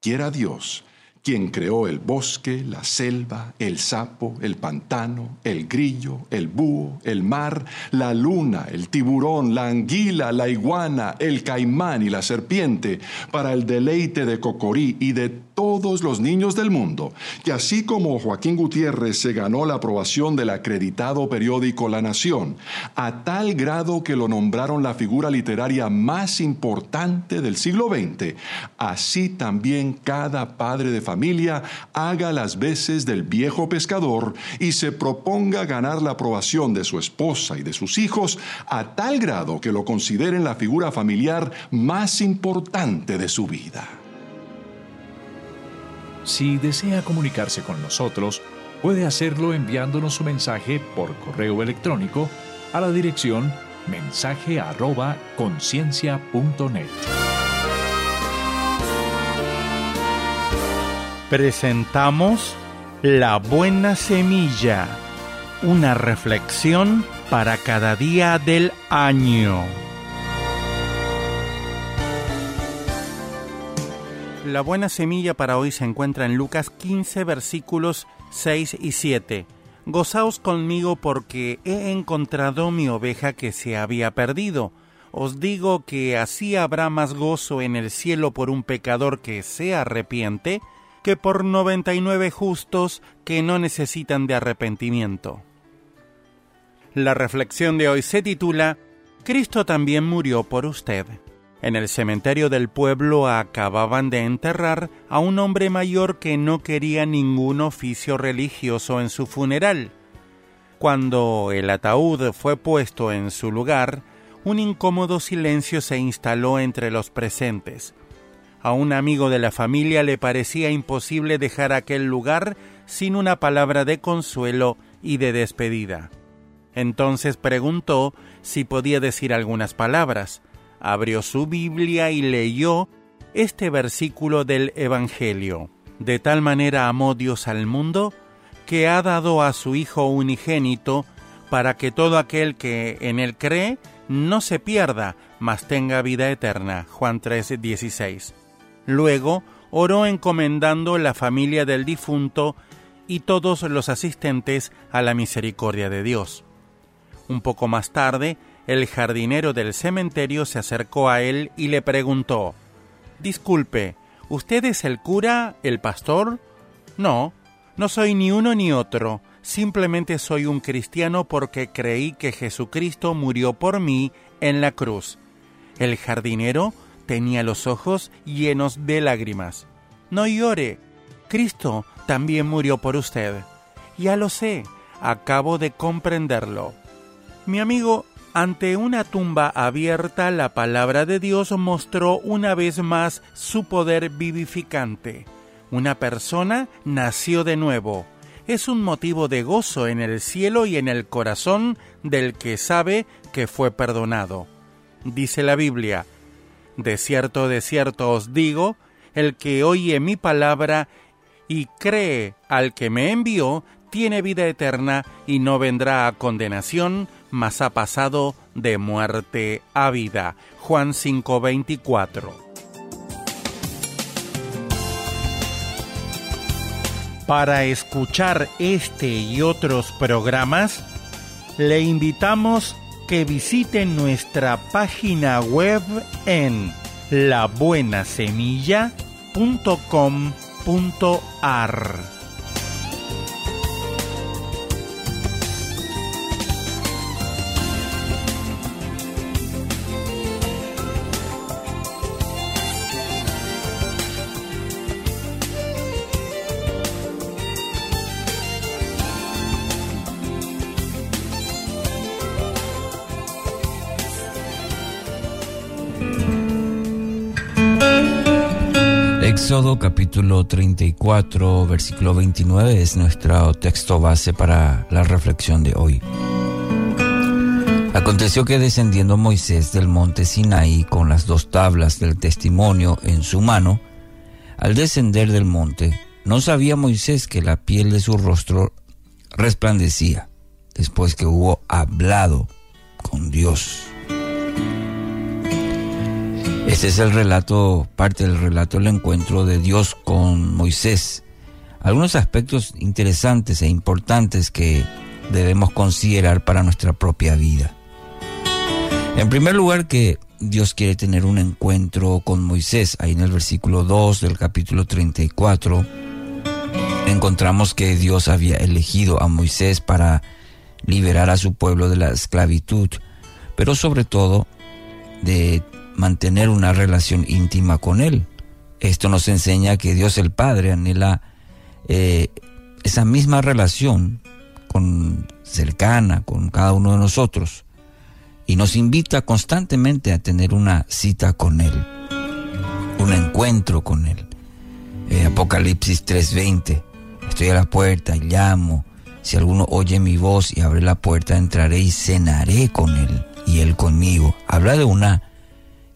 Quiera Dios quien creó el bosque, la selva, el sapo, el pantano, el grillo, el búho, el mar, la luna, el tiburón, la anguila, la iguana, el caimán y la serpiente, para el deleite de Cocorí y de todos los niños del mundo, que así como Joaquín Gutiérrez se ganó la aprobación del acreditado periódico La Nación, a tal grado que lo nombraron la figura literaria más importante del siglo XX, así también cada padre de familia haga las veces del viejo pescador y se proponga ganar la aprobación de su esposa y de sus hijos a tal grado que lo consideren la figura familiar más importante de su vida. Si desea comunicarse con nosotros, puede hacerlo enviándonos su mensaje por correo electrónico a la dirección mensaje@conciencia.net. presentamos La Buena Semilla, una reflexión para cada día del año. La buena semilla para hoy se encuentra en Lucas 15 versículos 6 y 7. Gozaos conmigo porque he encontrado mi oveja que se había perdido. Os digo que así habrá más gozo en el cielo por un pecador que se arrepiente que por noventa y nueve justos que no necesitan de arrepentimiento. La reflexión de hoy se titula Cristo también murió por usted. En el cementerio del pueblo acababan de enterrar a un hombre mayor que no quería ningún oficio religioso en su funeral. Cuando el ataúd fue puesto en su lugar, un incómodo silencio se instaló entre los presentes. A un amigo de la familia le parecía imposible dejar aquel lugar sin una palabra de consuelo y de despedida. Entonces preguntó si podía decir algunas palabras. Abrió su Biblia y leyó este versículo del Evangelio. De tal manera amó Dios al mundo, que ha dado a su Hijo unigénito, para que todo aquel que en él cree no se pierda, mas tenga vida eterna. Juan 3:16. Luego oró encomendando la familia del difunto y todos los asistentes a la misericordia de Dios. Un poco más tarde, el jardinero del cementerio se acercó a él y le preguntó Disculpe, ¿usted es el cura, el pastor? No, no soy ni uno ni otro, simplemente soy un cristiano porque creí que Jesucristo murió por mí en la cruz. El jardinero tenía los ojos llenos de lágrimas. No llore, Cristo también murió por usted. Ya lo sé, acabo de comprenderlo. Mi amigo, ante una tumba abierta, la palabra de Dios mostró una vez más su poder vivificante. Una persona nació de nuevo. Es un motivo de gozo en el cielo y en el corazón del que sabe que fue perdonado. Dice la Biblia, de cierto, de cierto os digo, el que oye mi palabra y cree al que me envió, tiene vida eterna y no vendrá a condenación, mas ha pasado de muerte a vida. Juan 5:24. Para escuchar este y otros programas, le invitamos que visiten nuestra página web en labuenasemilla.com.ar. Éxodo capítulo 34, versículo 29 es nuestro texto base para la reflexión de hoy. Aconteció que descendiendo Moisés del monte Sinaí con las dos tablas del testimonio en su mano, al descender del monte, no sabía Moisés que la piel de su rostro resplandecía después que hubo hablado con Dios. Este es el relato, parte del relato del encuentro de Dios con Moisés. Algunos aspectos interesantes e importantes que debemos considerar para nuestra propia vida. En primer lugar, que Dios quiere tener un encuentro con Moisés. Ahí en el versículo 2 del capítulo 34 encontramos que Dios había elegido a Moisés para liberar a su pueblo de la esclavitud, pero sobre todo de mantener una relación íntima con Él. Esto nos enseña que Dios el Padre anhela eh, esa misma relación con, cercana con cada uno de nosotros y nos invita constantemente a tener una cita con Él, un encuentro con Él. Eh, Apocalipsis 3:20, estoy a la puerta y llamo, si alguno oye mi voz y abre la puerta, entraré y cenaré con Él y Él conmigo. Habla de una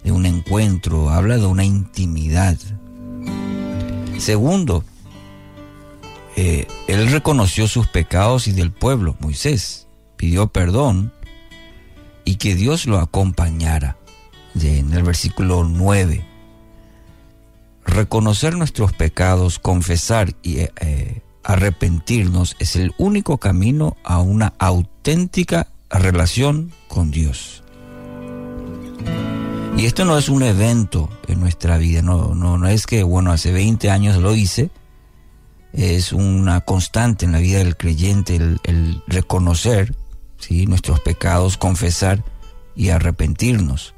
de un encuentro, habla de una intimidad. Segundo, eh, él reconoció sus pecados y del pueblo, Moisés, pidió perdón y que Dios lo acompañara. En el versículo 9, reconocer nuestros pecados, confesar y eh, eh, arrepentirnos es el único camino a una auténtica relación con Dios. Y esto no es un evento en nuestra vida, no, no, no es que, bueno, hace 20 años lo hice, es una constante en la vida del creyente el, reconocer ¿sí? nuestros pecados, confesar y arrepentirnos.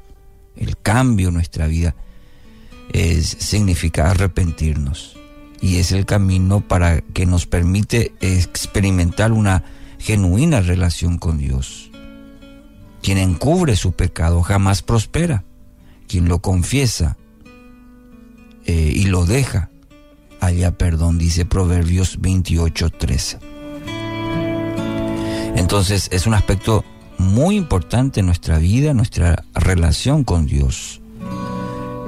El cambio en nuestra vida es, significa arrepentirnos y es el camino para que nos permite experimentar una genuina relación con Dios. Quien encubre su pecado jamás prospera quien lo confiesa eh, y lo deja, haya perdón, dice Proverbios 28:13. Entonces es un aspecto muy importante en nuestra vida, nuestra relación con Dios.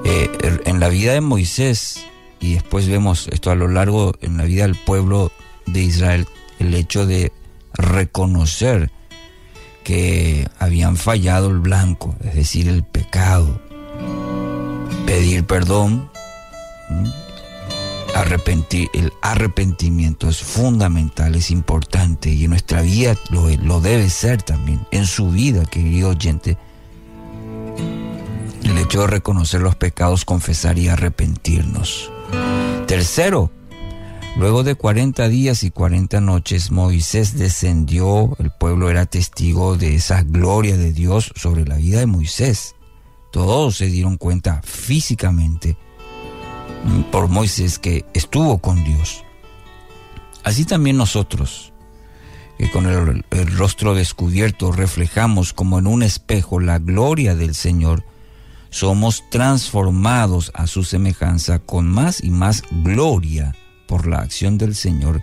Eh, en la vida de Moisés, y después vemos esto a lo largo en la vida del pueblo de Israel, el hecho de reconocer que habían fallado el blanco, es decir, el pecado, pedir perdón, arrepentir, el arrepentimiento es fundamental, es importante y en nuestra vida lo, lo debe ser también, en su vida, querido oyente. El hecho de reconocer los pecados, confesar y arrepentirnos. Tercero, luego de 40 días y 40 noches, Moisés descendió, el pueblo era testigo de esa gloria de Dios sobre la vida de Moisés. Todos se dieron cuenta físicamente mm, por Moisés que estuvo con Dios. Así también nosotros, que con el, rostro descubierto reflejamos como en un espejo la gloria del Señor, somos transformados a su semejanza con más y más gloria por la acción del Señor,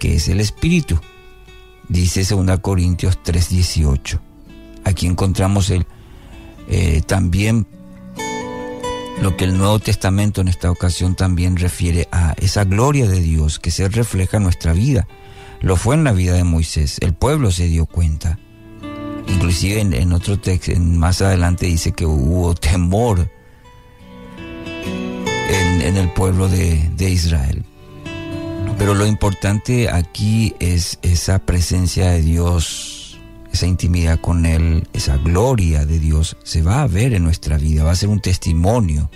que es el Espíritu. Dice 2 Corintios 3:18. Aquí encontramos el eh, también lo que el Nuevo Testamento en esta ocasión también refiere a esa gloria de Dios que se refleja en nuestra vida. Lo fue en la vida de Moisés, el pueblo se dio cuenta. Inclusive en, otro texto, más adelante dice que hubo temor en, el pueblo de, de Israel. Pero lo importante aquí es esa presencia de Dios esa intimidad con Él, esa gloria de Dios, se va a ver en nuestra vida, va a ser un testimonio.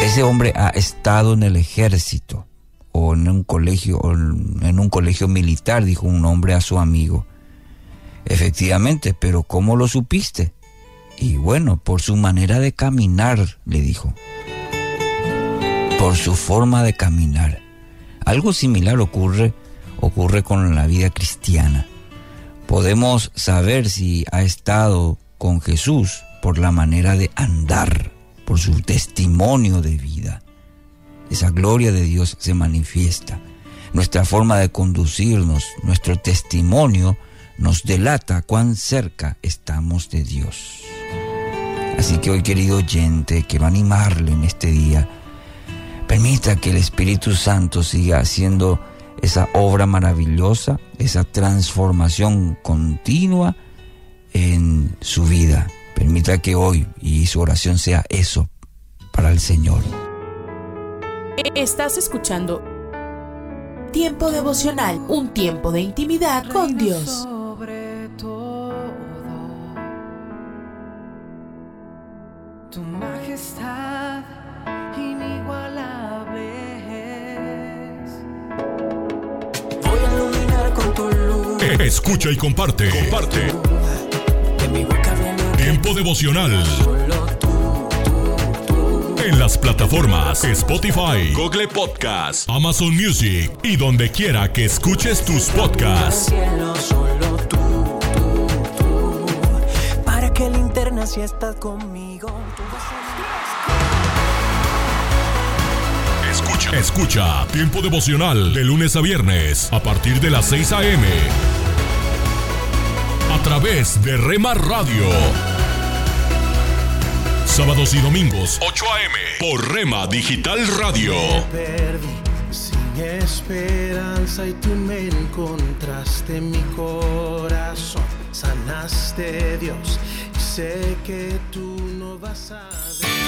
Ese hombre ha estado en el ejército o en un colegio, o en un colegio militar, dijo un hombre a su amigo. Efectivamente, pero ¿cómo lo supiste? Y bueno, por su manera de caminar, le dijo. Por su forma de caminar. Algo similar ocurre ocurre con la vida cristiana. Podemos saber si ha estado con Jesús por la manera de andar, por su testimonio de vida. Esa gloria de Dios se manifiesta. Nuestra forma de conducirnos, nuestro testimonio nos delata cuán cerca estamos de Dios. Así que hoy, querido oyente, quiero animarle en este día. Permita que el Espíritu Santo siga haciendo esa obra maravillosa, esa transformación continua en su vida. Permita que hoy y su oración sea eso para el Señor. Estás escuchando Tiempo devocional, un tiempo de intimidad con Dios. Tu Escucha y comparte. Comparte. Tiempo devocional. En las plataformas Spotify, Google Podcast, Amazon Music y donde quiera que escuches tus podcasts. Para que linterna si estás conmigo. Escucha. Escucha Tiempo devocional de lunes a viernes a partir de las 6 a.m. Través de Rema Radio. Sábados y domingos 8 a.m. por Rema Digital Radio. perdí sin esperanza y tú me encontraste en mi corazón. Sanaste Dios y sé que tú no vas a...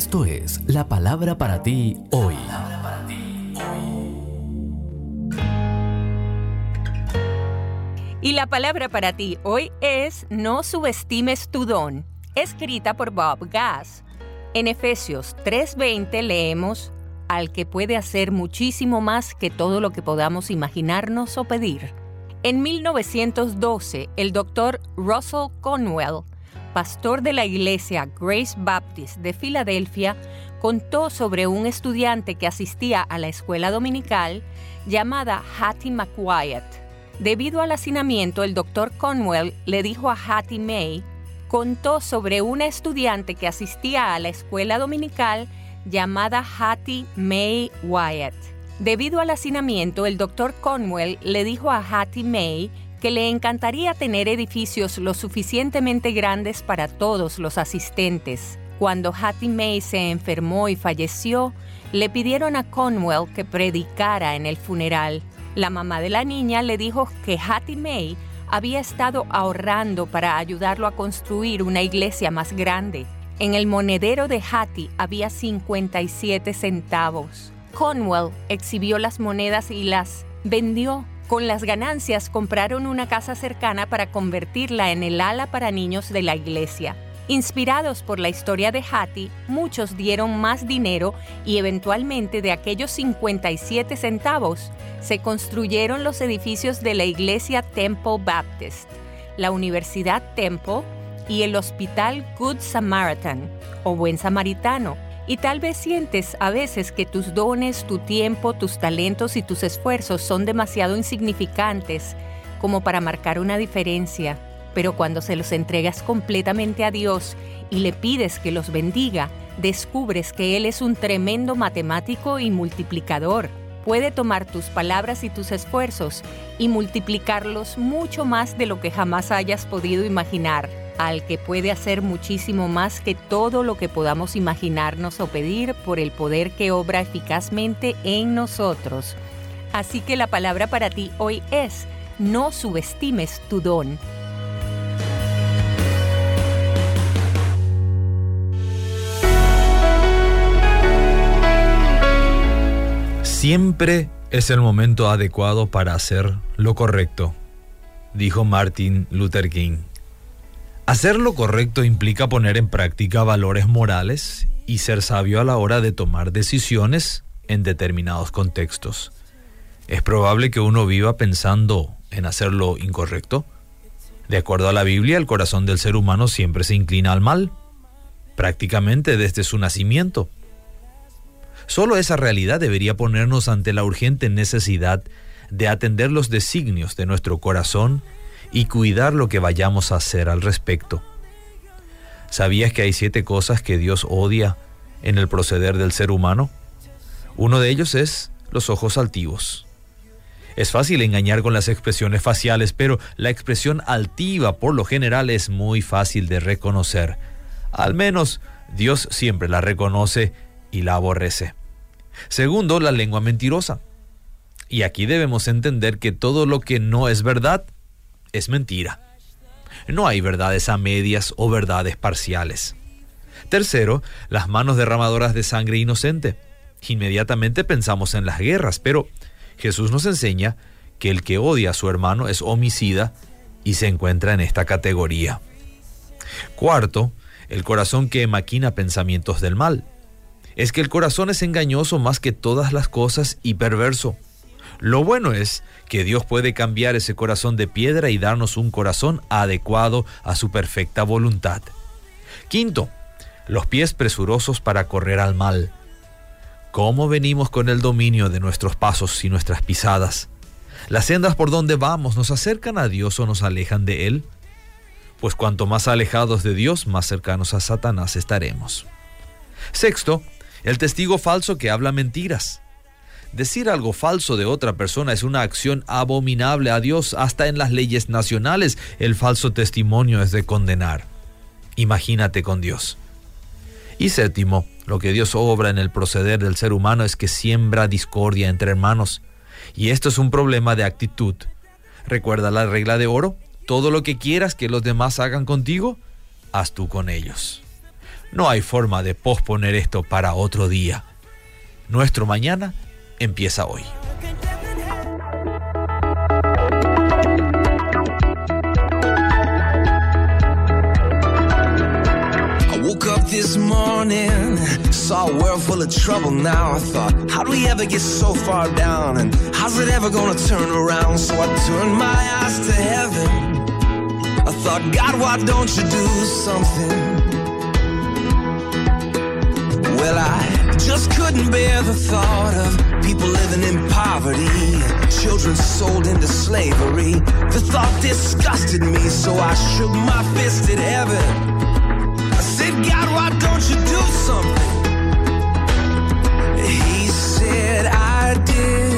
Esto es la palabra para ti hoy. Y la palabra para ti hoy es No subestimes tu don, escrita por Bob Gass. En Efesios 3:20 leemos, Al que puede hacer muchísimo más que todo lo que podamos imaginarnos o pedir. En 1912, el doctor Russell Conwell, pastor de la iglesia Grace Baptist de Filadelfia, contó sobre un estudiante que asistía a la escuela dominical llamada Hattie McWyatt. Debido al hacinamiento, el doctor Conwell le dijo a Hattie May, contó sobre una estudiante que asistía a la escuela dominical llamada Hattie May Wyatt. Debido al hacinamiento, el doctor Conwell le dijo a Hattie May que le encantaría tener edificios lo suficientemente grandes para todos los asistentes. Cuando Hattie May se enfermó y falleció, le pidieron a Conwell que predicara en el funeral. La mamá de la niña le dijo que Hattie May había estado ahorrando para ayudarlo a construir una iglesia más grande. En el monedero de Hattie había 57 centavos. Conwell exhibió las monedas y las vendió. Con las ganancias compraron una casa cercana para convertirla en el ala para niños de la iglesia. Inspirados por la historia de Hattie, muchos dieron más dinero y eventualmente de aquellos 57 centavos se construyeron los edificios de la iglesia Temple Baptist, la Universidad Temple y el Hospital Good Samaritan o Buen Samaritano. Y tal vez sientes a veces que tus dones, tu tiempo, tus talentos y tus esfuerzos son demasiado insignificantes como para marcar una diferencia. Pero cuando se los entregas completamente a Dios y le pides que los bendiga, descubres que Él es un tremendo matemático y multiplicador. puede tomar tus palabras y tus esfuerzos y multiplicarlos mucho más de lo que jamás hayas podido imaginar, al que puede hacer muchísimo más que todo lo que podamos imaginarnos o pedir por el poder que obra eficazmente en nosotros. Así que la palabra para ti hoy es, no subestimes tu don. Siempre es el momento adecuado para hacer lo correcto, dijo Martin Luther King. Hacer lo correcto implica poner en práctica valores morales y ser sabio a la hora de tomar decisiones en determinados contextos. ¿Es probable que uno viva pensando en hacer lo incorrecto? De acuerdo a la Biblia, el corazón del ser humano siempre se inclina al mal, prácticamente desde su nacimiento. Solo esa realidad debería ponernos ante la urgente necesidad de atender los designios de nuestro corazón y cuidar lo que vayamos a hacer al respecto. ¿Sabías que hay siete cosas que Dios odia en el proceder del ser humano? Uno de ellos es los ojos altivos. Es fácil engañar con las expresiones faciales, pero la expresión altiva por lo general es muy fácil de reconocer. Al menos Dios siempre la reconoce y la aborrece. Segundo, la lengua mentirosa. Y aquí debemos entender que todo lo que no es verdad es mentira. No hay verdades a medias o verdades parciales. Tercero, las manos derramadoras de sangre inocente. Inmediatamente pensamos en las guerras, pero Jesús nos enseña que el que odia a su hermano es homicida y se encuentra en esta categoría. Cuarto, el corazón que maquina pensamientos del mal es que el corazón es engañoso más que todas las cosas y perverso. Lo bueno es que Dios puede cambiar ese corazón de piedra y darnos un corazón adecuado a su perfecta voluntad. Quinto, los pies presurosos para correr al mal. ¿Cómo venimos con el dominio de nuestros pasos y nuestras pisadas? ¿Las sendas por donde vamos nos acercan a Dios o nos alejan de Él? Pues cuanto más alejados de Dios, más cercanos a Satanás estaremos. Sexto, el testigo falso que habla mentiras. Decir algo falso de otra persona es una acción abominable a Dios. Hasta en las leyes nacionales el falso testimonio es de condenar. Imagínate con Dios. Y séptimo, lo que Dios obra en el proceder del ser humano es que siembra discordia entre hermanos. Y esto es un problema de actitud. Recuerda la regla de oro. Todo lo que quieras que los demás hagan contigo, haz tú con ellos. No hay forma de posponer esto para otro día. Nuestro mañana empieza hoy. I woke up this morning, saw a world full of trouble now. I thought, how do we ever get so far down? And how's it ever gonna turn around? So I turned my eyes to heaven. I thought, God, why don't you do something? Well, I just couldn't bear the thought of people living in poverty, children sold into slavery. The thought disgusted me, so I shook my fist at heaven. I said, God, why don't you do something? He said, I did.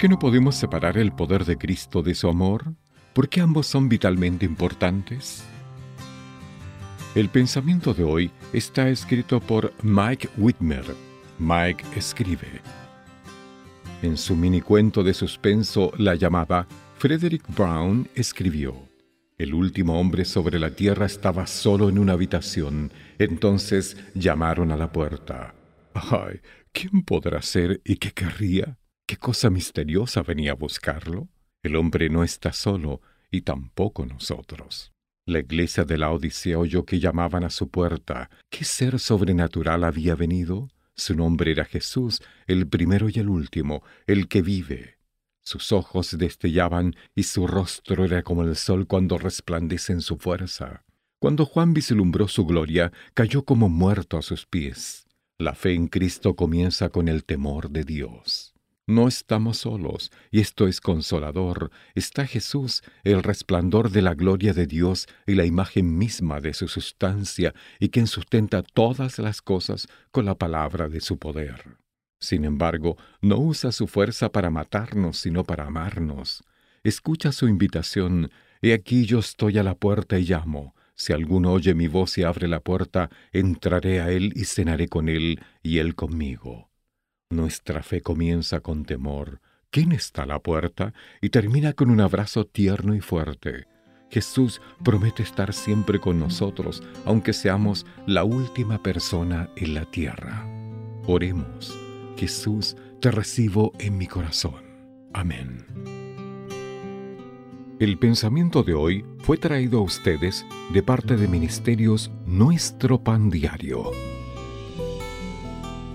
Qué no podemos separar el poder de Cristo de su amor? ¿Por qué ambos son vitalmente importantes? El pensamiento de hoy está escrito por Mike Whitmer. Mike escribe. En su minicuento de suspenso La llamada, Frederick Brown escribió, El último hombre sobre la tierra estaba solo en una habitación, entonces llamaron a la puerta. Ay, ¿quién podrá ser y qué querría? ¿Qué cosa misteriosa venía a buscarlo? El hombre no está solo y tampoco nosotros. La iglesia de la Odisea oyó que llamaban a su puerta. ¿Qué ser sobrenatural había venido? Su nombre era Jesús, el primero y el último, el que vive. Sus ojos destellaban y su rostro era como el sol cuando resplandece en su fuerza. Cuando Juan vislumbró su gloria, cayó como muerto a sus pies. La fe en Cristo comienza con el temor de Dios. No estamos solos, y esto es consolador. Está Jesús, el resplandor de la gloria de Dios y la imagen misma de su sustancia, y quien sustenta todas las cosas con la palabra de su poder. Sin embargo, no usa su fuerza para matarnos, sino para amarnos. Escucha su invitación, He aquí yo estoy a la puerta y llamo. Si alguno oye mi voz y abre la puerta, entraré a él y cenaré con él, y él conmigo. Nuestra fe comienza con temor. ¿Quién está a la puerta? Y termina con un abrazo tierno y fuerte. Jesús promete estar siempre con nosotros, aunque seamos la última persona en la tierra. Oremos. Jesús, te recibo en mi corazón. Amén. El pensamiento de hoy fue traído a ustedes de parte de Ministerios Nuestro Pan Diario.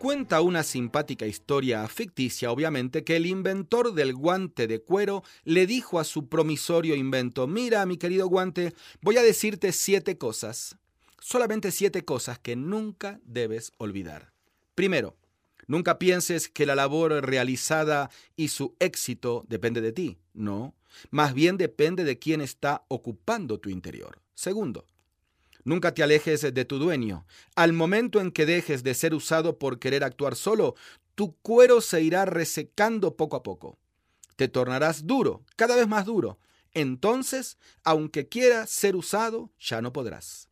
Cuenta una simpática historia ficticia, obviamente, que el inventor del guante de cuero le dijo a su promisorio invento, mira, mi querido guante, voy a decirte siete cosas, solamente siete cosas que nunca debes olvidar. Primero, nunca pienses que la labor realizada y su éxito depende de ti, no, más bien depende de quién está ocupando tu interior. Segundo, Nunca te alejes de tu dueño. Al momento en que dejes de ser usado por querer actuar solo, tu cuero se irá resecando poco a poco. Te tornarás duro, cada vez más duro. Entonces, aunque quieras ser usado, ya no podrás.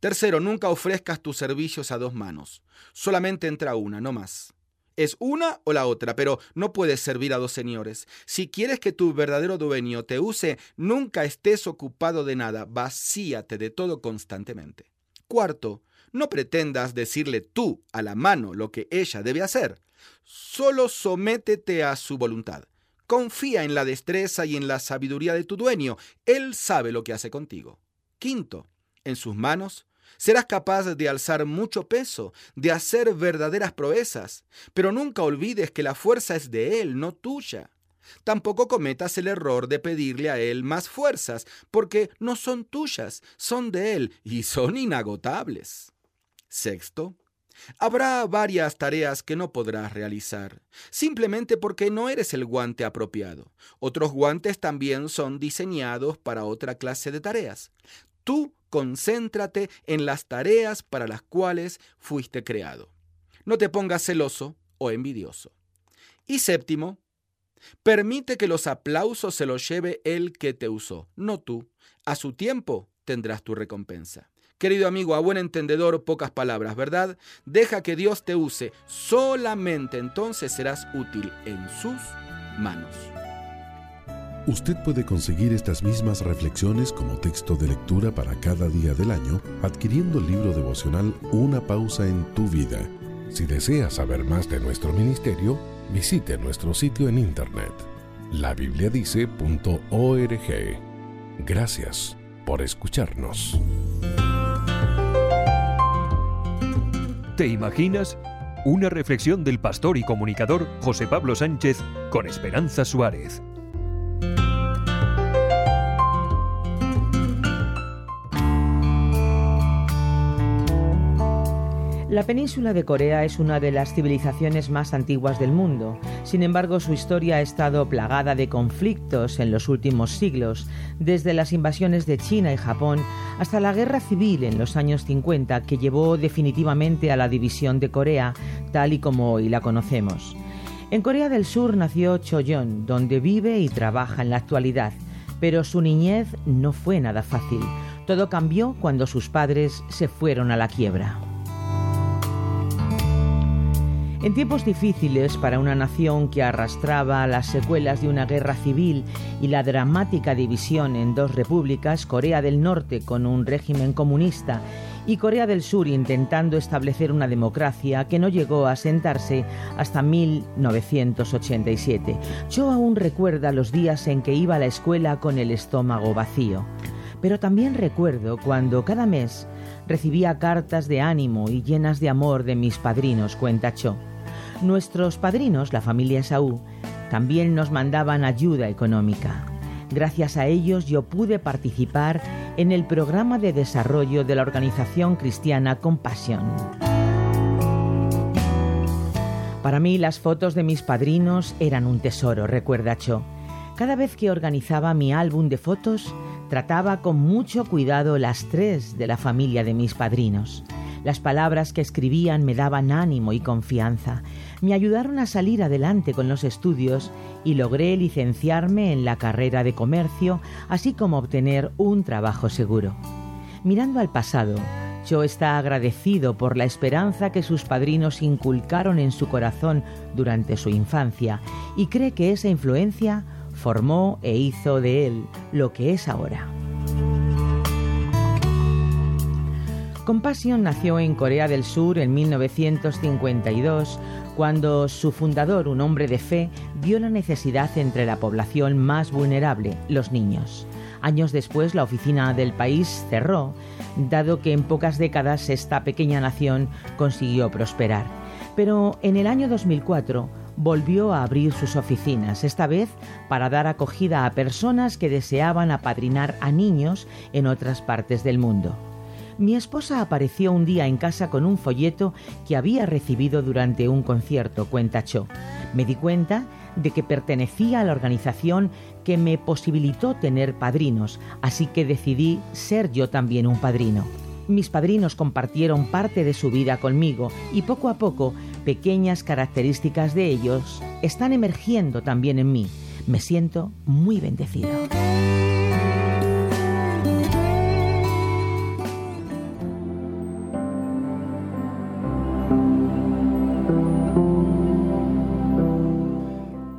Tercero, nunca ofrezcas tus servicios a dos manos. Solamente entra una, no más. Es una o la otra, pero no puedes servir a dos señores. Si quieres que tu verdadero dueño te use, nunca estés ocupado de nada, vacíate de todo constantemente. Cuarto, no pretendas decirle tú a la mano lo que ella debe hacer. Solo sométete a su voluntad. Confía en la destreza y en la sabiduría de tu dueño. Él sabe lo que hace contigo. Quinto, en sus manos Serás capaz de alzar mucho peso, de hacer verdaderas proezas, pero nunca olvides que la fuerza es de Él, no tuya. Tampoco cometas el error de pedirle a Él más fuerzas, porque no son tuyas, son de Él y son inagotables. Sexto, Habrá varias tareas que no podrás realizar, simplemente porque no eres el guante apropiado. Otros guantes también son diseñados para otra clase de tareas. Tú concéntrate en las tareas para las cuales fuiste creado. No te pongas celoso o envidioso. Y séptimo, permite que los aplausos se los lleve el que te usó, no tú. A su tiempo tendrás tu recompensa. Querido amigo, a buen entendedor, pocas palabras, ¿verdad? Deja que Dios te use, solamente entonces serás útil en sus manos. Usted puede conseguir estas mismas reflexiones como texto de lectura para cada día del año adquiriendo el libro devocional Una pausa en tu vida. Si desea saber más de nuestro ministerio, visite nuestro sitio en internet labibliadice.org. Gracias por escucharnos. ¿Te imaginas? Una reflexión del pastor y comunicador José Pablo Sánchez con Esperanza Suárez. La península de Corea es una de las civilizaciones más antiguas del mundo. Sin embargo, su historia ha estado plagada de conflictos en los últimos siglos, desde las invasiones de China y Japón hasta la guerra civil en los años 50 que llevó definitivamente a la división de Corea tal y como hoy la conocemos. En Corea del Sur nació Choyon, donde vive y trabaja en la actualidad, pero su niñez no fue nada fácil. Todo cambió cuando sus padres se fueron a la quiebra. En tiempos difíciles para una nación que arrastraba las secuelas de una guerra civil y la dramática división en dos repúblicas, Corea del Norte con un régimen comunista y Corea del Sur intentando establecer una democracia que no llegó a sentarse hasta 1987. Cho aún recuerda los días en que iba a la escuela con el estómago vacío. Pero también recuerdo cuando cada mes recibía cartas de ánimo y llenas de amor de mis padrinos, cuenta Cho. Nuestros padrinos, la familia Saúl, también nos mandaban ayuda económica. Gracias a ellos yo pude participar en el programa de desarrollo de la organización cristiana Compasión. Para mí las fotos de mis padrinos eran un tesoro, recuerda Cho. Cada vez que organizaba mi álbum de fotos, trataba con mucho cuidado las tres de la familia de mis padrinos. Las palabras que escribían me daban ánimo y confianza me ayudaron a salir adelante con los estudios y logré licenciarme en la carrera de comercio, así como obtener un trabajo seguro. Mirando al pasado, Cho está agradecido por la esperanza que sus padrinos inculcaron en su corazón durante su infancia y cree que esa influencia formó e hizo de él lo que es ahora. Compassion nació en Corea del Sur en 1952 cuando su fundador, un hombre de fe, vio la necesidad entre la población más vulnerable, los niños. Años después, la oficina del país cerró, dado que en pocas décadas esta pequeña nación consiguió prosperar. Pero en el año 2004 volvió a abrir sus oficinas, esta vez para dar acogida a personas que deseaban apadrinar a niños en otras partes del mundo mi esposa apareció un día en casa con un folleto que había recibido durante un concierto, cuenta Cho. Me di cuenta de que pertenecía a la organización que me posibilitó tener padrinos, así que decidí ser yo también un padrino. Mis padrinos compartieron parte de su vida conmigo y poco a poco pequeñas características de ellos están emergiendo también en mí. Me siento muy bendecido.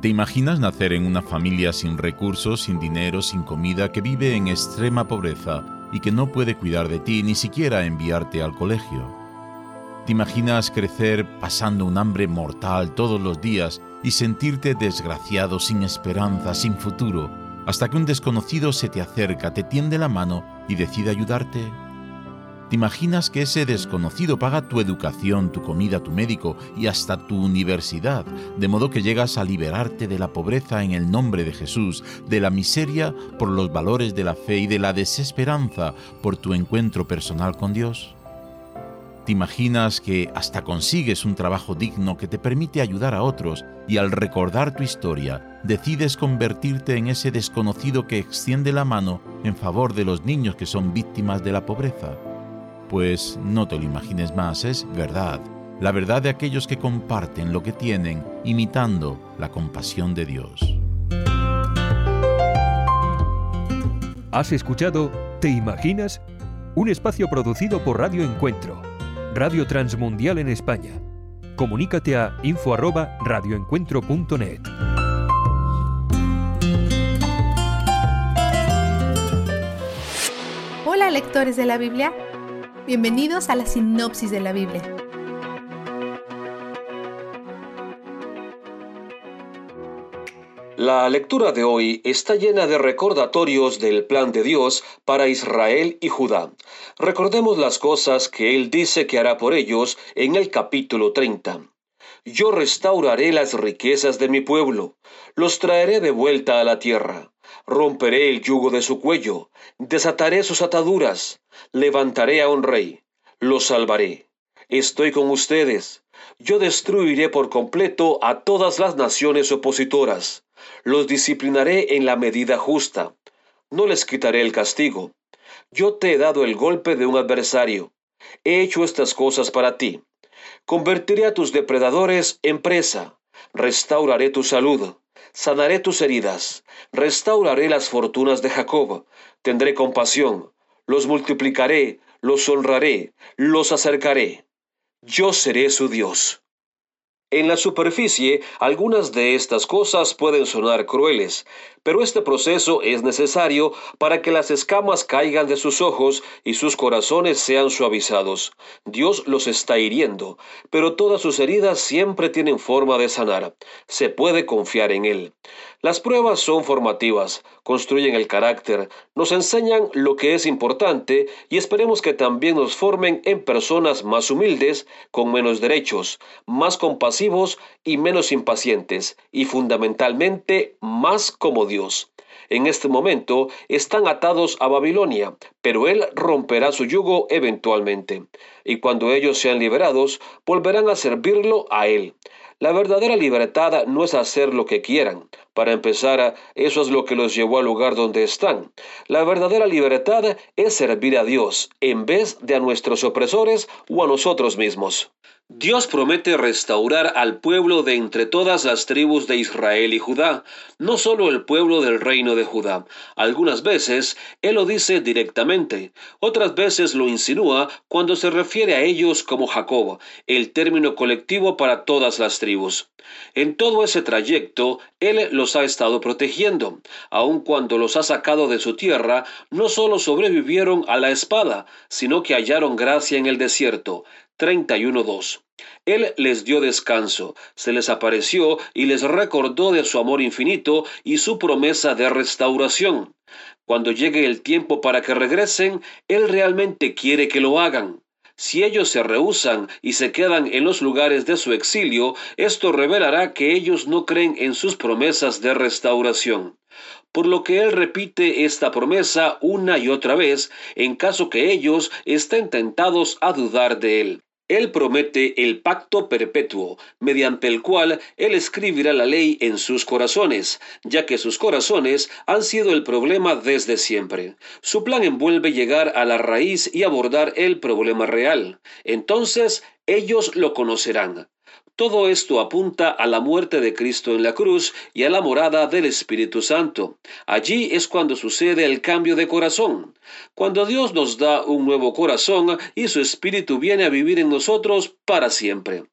¿Te imaginas nacer en una familia sin recursos, sin dinero, sin comida, que vive en extrema pobreza y que no puede cuidar de ti ni siquiera enviarte al colegio? ¿Te imaginas crecer pasando un hambre mortal todos los días y sentirte desgraciado, sin esperanza, sin futuro, hasta que un desconocido se te acerca, te tiende la mano y decide ayudarte? ¿Te imaginas que ese desconocido paga tu educación, tu comida, tu médico y hasta tu universidad, de modo que llegas a liberarte de la pobreza en el nombre de Jesús, de la miseria por los valores de la fe y de la desesperanza por tu encuentro personal con Dios? ¿Te imaginas que hasta consigues un trabajo digno que te permite ayudar a otros y al recordar tu historia decides convertirte en ese desconocido que extiende la mano en favor de los niños que son víctimas de la pobreza? Pues no te lo imagines más, es verdad, la verdad de aquellos que comparten lo que tienen, imitando la compasión de Dios. Has escuchado ¿Te imaginas? Un espacio producido por Radio Encuentro, Radio Transmundial en España. Comunícate a info@radioencuentro.net. Hola lectores de la Biblia. Bienvenidos a la sinopsis de la Biblia. La lectura de hoy está llena de recordatorios del plan de Dios para Israel y Judá. Recordemos las cosas que Él dice que hará por ellos en el capítulo 30. Yo restauraré las riquezas de mi pueblo, los traeré de vuelta a la tierra. Romperé el yugo de su cuello, desataré sus ataduras, levantaré a un rey, lo salvaré. Estoy con ustedes. Yo destruiré por completo a todas las naciones opositoras. Los disciplinaré en la medida justa. No les quitaré el castigo. Yo te he dado el golpe de un adversario. He hecho estas cosas para ti. Convertiré a tus depredadores en presa. Restauraré tu salud. Sanaré tus heridas. Restauraré las fortunas de Jacob. Tendré compasión. Los multiplicaré. Los honraré. Los acercaré. Yo seré su Dios. En la superficie, algunas de estas cosas pueden sonar crueles, pero este proceso es necesario para que las escamas caigan de sus ojos y sus corazones sean suavizados. Dios los está hiriendo, pero todas sus heridas siempre tienen forma de sanar. Se puede confiar en Él. Las pruebas son formativas, construyen el carácter, nos enseñan lo que es importante y esperemos que también nos formen en personas más humildes, con menos derechos, más y menos impacientes, y fundamentalmente más como Dios. En este momento están atados a Babilonia, pero Él romperá su yugo eventualmente, y cuando ellos sean liberados, volverán a servirlo a Él. La verdadera libertad no es hacer lo que quieran. Para empezar, eso es lo que los llevó al lugar donde están. La verdadera libertad es servir a Dios en vez de a nuestros opresores o a nosotros mismos. Dios promete restaurar al pueblo de entre todas las tribus de Israel y Judá, no solo el pueblo del reino de Judá. Algunas veces Él lo dice directamente, otras veces lo insinúa cuando se refiere a ellos como Jacob, el término colectivo para todas las tribus. En todo ese trayecto, Él los ha estado protegiendo. Aun cuando los ha sacado de su tierra, no solo sobrevivieron a la espada, sino que hallaron gracia en el desierto. 31.2. Él les dio descanso, se les apareció y les recordó de su amor infinito y su promesa de restauración. Cuando llegue el tiempo para que regresen, Él realmente quiere que lo hagan. Si ellos se rehusan y se quedan en los lugares de su exilio, esto revelará que ellos no creen en sus promesas de restauración. Por lo que él repite esta promesa una y otra vez en caso que ellos estén tentados a dudar de él. Él promete el pacto perpetuo, mediante el cual Él escribirá la ley en sus corazones, ya que sus corazones han sido el problema desde siempre. Su plan envuelve llegar a la raíz y abordar el problema real. Entonces ellos lo conocerán. Todo esto apunta a la muerte de Cristo en la cruz y a la morada del Espíritu Santo. Allí es cuando sucede el cambio de corazón, cuando Dios nos da un nuevo corazón y su Espíritu viene a vivir en nosotros para siempre.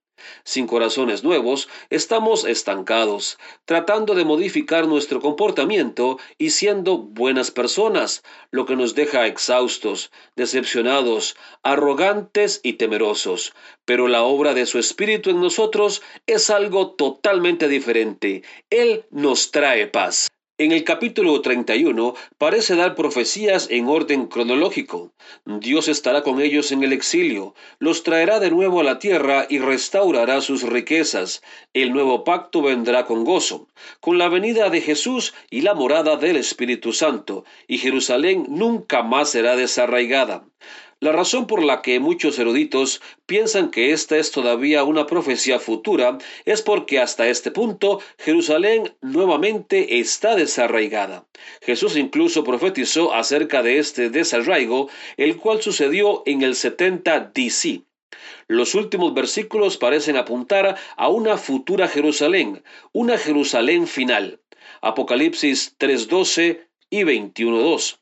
Sin corazones nuevos, estamos estancados, tratando de modificar nuestro comportamiento y siendo buenas personas, lo que nos deja exhaustos, decepcionados, arrogantes y temerosos. Pero la obra de su Espíritu en nosotros es algo totalmente diferente. Él nos trae paz. En el capítulo 31 parece dar profecías en orden cronológico. Dios estará con ellos en el exilio, los traerá de nuevo a la tierra y restaurará sus riquezas. El nuevo pacto vendrá con gozo, con la venida de Jesús y la morada del Espíritu Santo, y Jerusalén nunca más será desarraigada. La razón por la que muchos eruditos piensan que esta es todavía una profecía futura es porque hasta este punto Jerusalén nuevamente está desarraigada. Jesús incluso profetizó acerca de este desarraigo, el cual sucedió en el 70 DC. Los últimos versículos parecen apuntar a una futura Jerusalén, una Jerusalén final. Apocalipsis 3.12 y 21.2.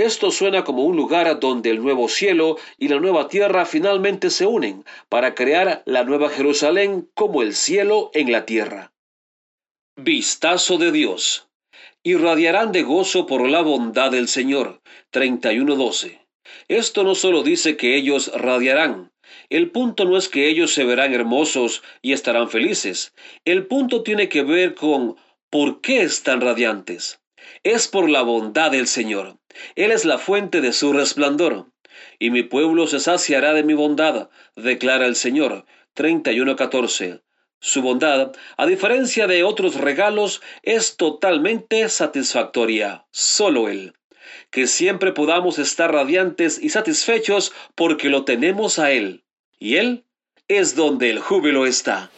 Esto suena como un lugar donde el nuevo cielo y la nueva tierra finalmente se unen para crear la nueva Jerusalén como el cielo en la tierra. Vistazo de Dios. Irradiarán de gozo por la bondad del Señor. 31.12. Esto no solo dice que ellos radiarán. El punto no es que ellos se verán hermosos y estarán felices. El punto tiene que ver con por qué están radiantes. Es por la bondad del Señor. Él es la fuente de su resplandor. Y mi pueblo se saciará de mi bondad, declara el Señor. 31.14. Su bondad, a diferencia de otros regalos, es totalmente satisfactoria. Solo Él. Que siempre podamos estar radiantes y satisfechos porque lo tenemos a Él. Y Él es donde el júbilo está.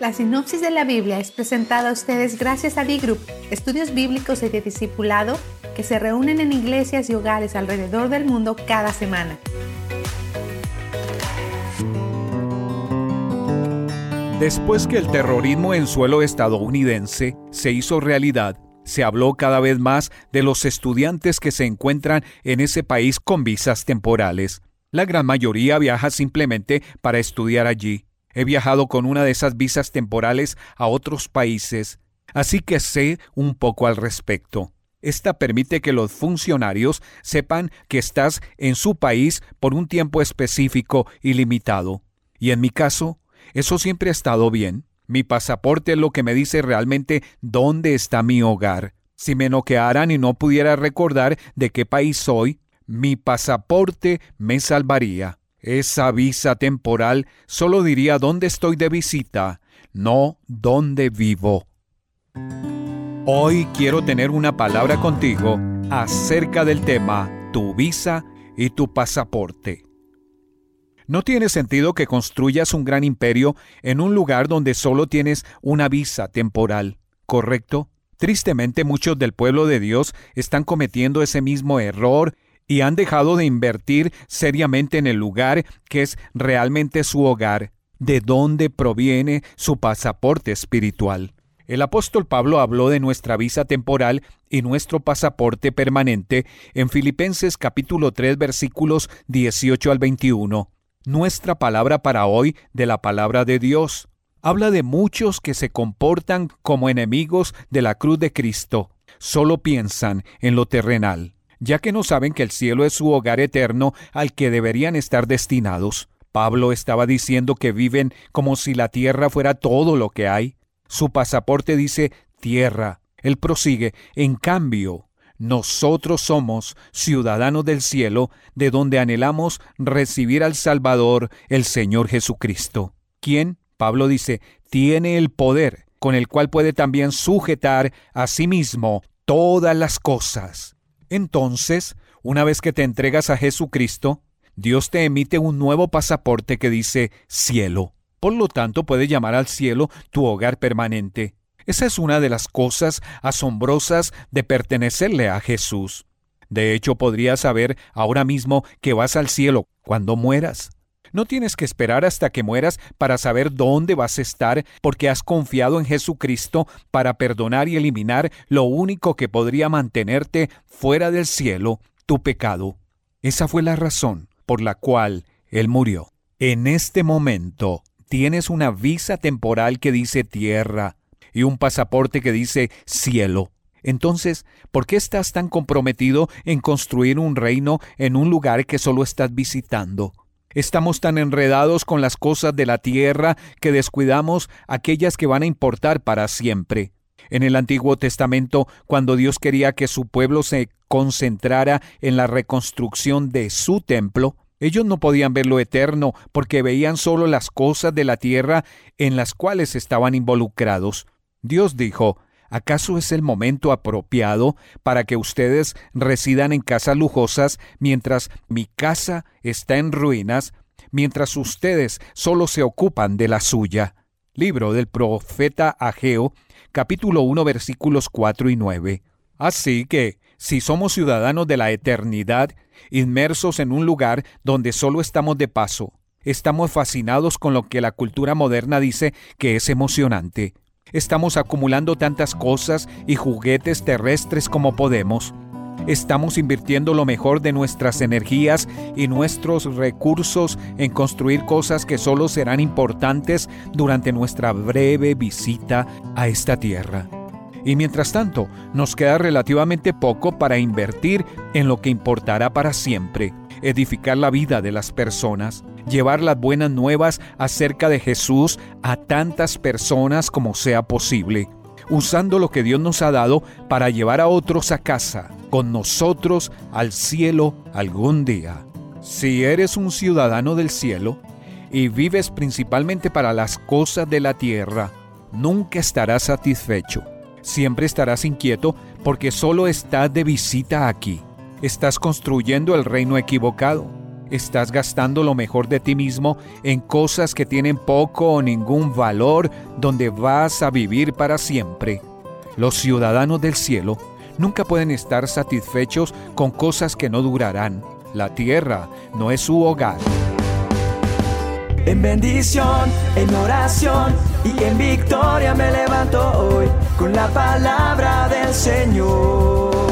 La sinopsis de la Biblia es presentada a ustedes gracias a B-Group, estudios bíblicos y de discipulado que se reúnen en iglesias y hogares alrededor del mundo cada semana. Después que el terrorismo en suelo estadounidense se hizo realidad, se habló cada vez más de los estudiantes que se encuentran en ese país con visas temporales. La gran mayoría viaja simplemente para estudiar allí. He viajado con una de esas visas temporales a otros países, así que sé un poco al respecto. Esta permite que los funcionarios sepan que estás en su país por un tiempo específico y limitado. Y en mi caso, eso siempre ha estado bien. Mi pasaporte es lo que me dice realmente dónde está mi hogar. Si me noquearan y no pudiera recordar de qué país soy, mi pasaporte me salvaría. Esa visa temporal solo diría dónde estoy de visita, no dónde vivo. Hoy quiero tener una palabra contigo acerca del tema tu visa y tu pasaporte. No tiene sentido que construyas un gran imperio en un lugar donde solo tienes una visa temporal, ¿correcto? Tristemente muchos del pueblo de Dios están cometiendo ese mismo error y han dejado de invertir seriamente en el lugar que es realmente su hogar, de donde proviene su pasaporte espiritual. El apóstol Pablo habló de nuestra visa temporal y nuestro pasaporte permanente en Filipenses capítulo 3 versículos 18 al 21. Nuestra palabra para hoy de la palabra de Dios habla de muchos que se comportan como enemigos de la cruz de Cristo. Solo piensan en lo terrenal ya que no saben que el cielo es su hogar eterno al que deberían estar destinados. Pablo estaba diciendo que viven como si la tierra fuera todo lo que hay. Su pasaporte dice tierra. Él prosigue, en cambio, nosotros somos ciudadanos del cielo, de donde anhelamos recibir al Salvador, el Señor Jesucristo, quien, Pablo dice, tiene el poder con el cual puede también sujetar a sí mismo todas las cosas. Entonces, una vez que te entregas a Jesucristo, Dios te emite un nuevo pasaporte que dice cielo. Por lo tanto, puedes llamar al cielo tu hogar permanente. Esa es una de las cosas asombrosas de pertenecerle a Jesús. De hecho, podrías saber ahora mismo que vas al cielo cuando mueras. No tienes que esperar hasta que mueras para saber dónde vas a estar porque has confiado en Jesucristo para perdonar y eliminar lo único que podría mantenerte fuera del cielo, tu pecado. Esa fue la razón por la cual Él murió. En este momento tienes una visa temporal que dice tierra y un pasaporte que dice cielo. Entonces, ¿por qué estás tan comprometido en construir un reino en un lugar que solo estás visitando? Estamos tan enredados con las cosas de la tierra que descuidamos aquellas que van a importar para siempre. En el Antiguo Testamento, cuando Dios quería que su pueblo se concentrara en la reconstrucción de su templo, ellos no podían ver lo eterno porque veían solo las cosas de la tierra en las cuales estaban involucrados. Dios dijo, ¿Acaso es el momento apropiado para que ustedes residan en casas lujosas mientras mi casa está en ruinas, mientras ustedes solo se ocupan de la suya? Libro del profeta Ageo, capítulo 1, versículos 4 y 9. Así que, si somos ciudadanos de la eternidad, inmersos en un lugar donde solo estamos de paso, estamos fascinados con lo que la cultura moderna dice que es emocionante. Estamos acumulando tantas cosas y juguetes terrestres como podemos. Estamos invirtiendo lo mejor de nuestras energías y nuestros recursos en construir cosas que solo serán importantes durante nuestra breve visita a esta tierra. Y mientras tanto, nos queda relativamente poco para invertir en lo que importará para siempre, edificar la vida de las personas, llevar las buenas nuevas acerca de Jesús a tantas personas como sea posible, usando lo que Dios nos ha dado para llevar a otros a casa, con nosotros al cielo algún día. Si eres un ciudadano del cielo, y vives principalmente para las cosas de la tierra, nunca estarás satisfecho. Siempre estarás inquieto porque solo estás de visita aquí. Estás construyendo el reino equivocado. Estás gastando lo mejor de ti mismo en cosas que tienen poco o ningún valor donde vas a vivir para siempre. Los ciudadanos del cielo nunca pueden estar satisfechos con cosas que no durarán. La tierra no es su hogar. En bendición, en oración y en victoria me levanto hoy con la palabra del Señor.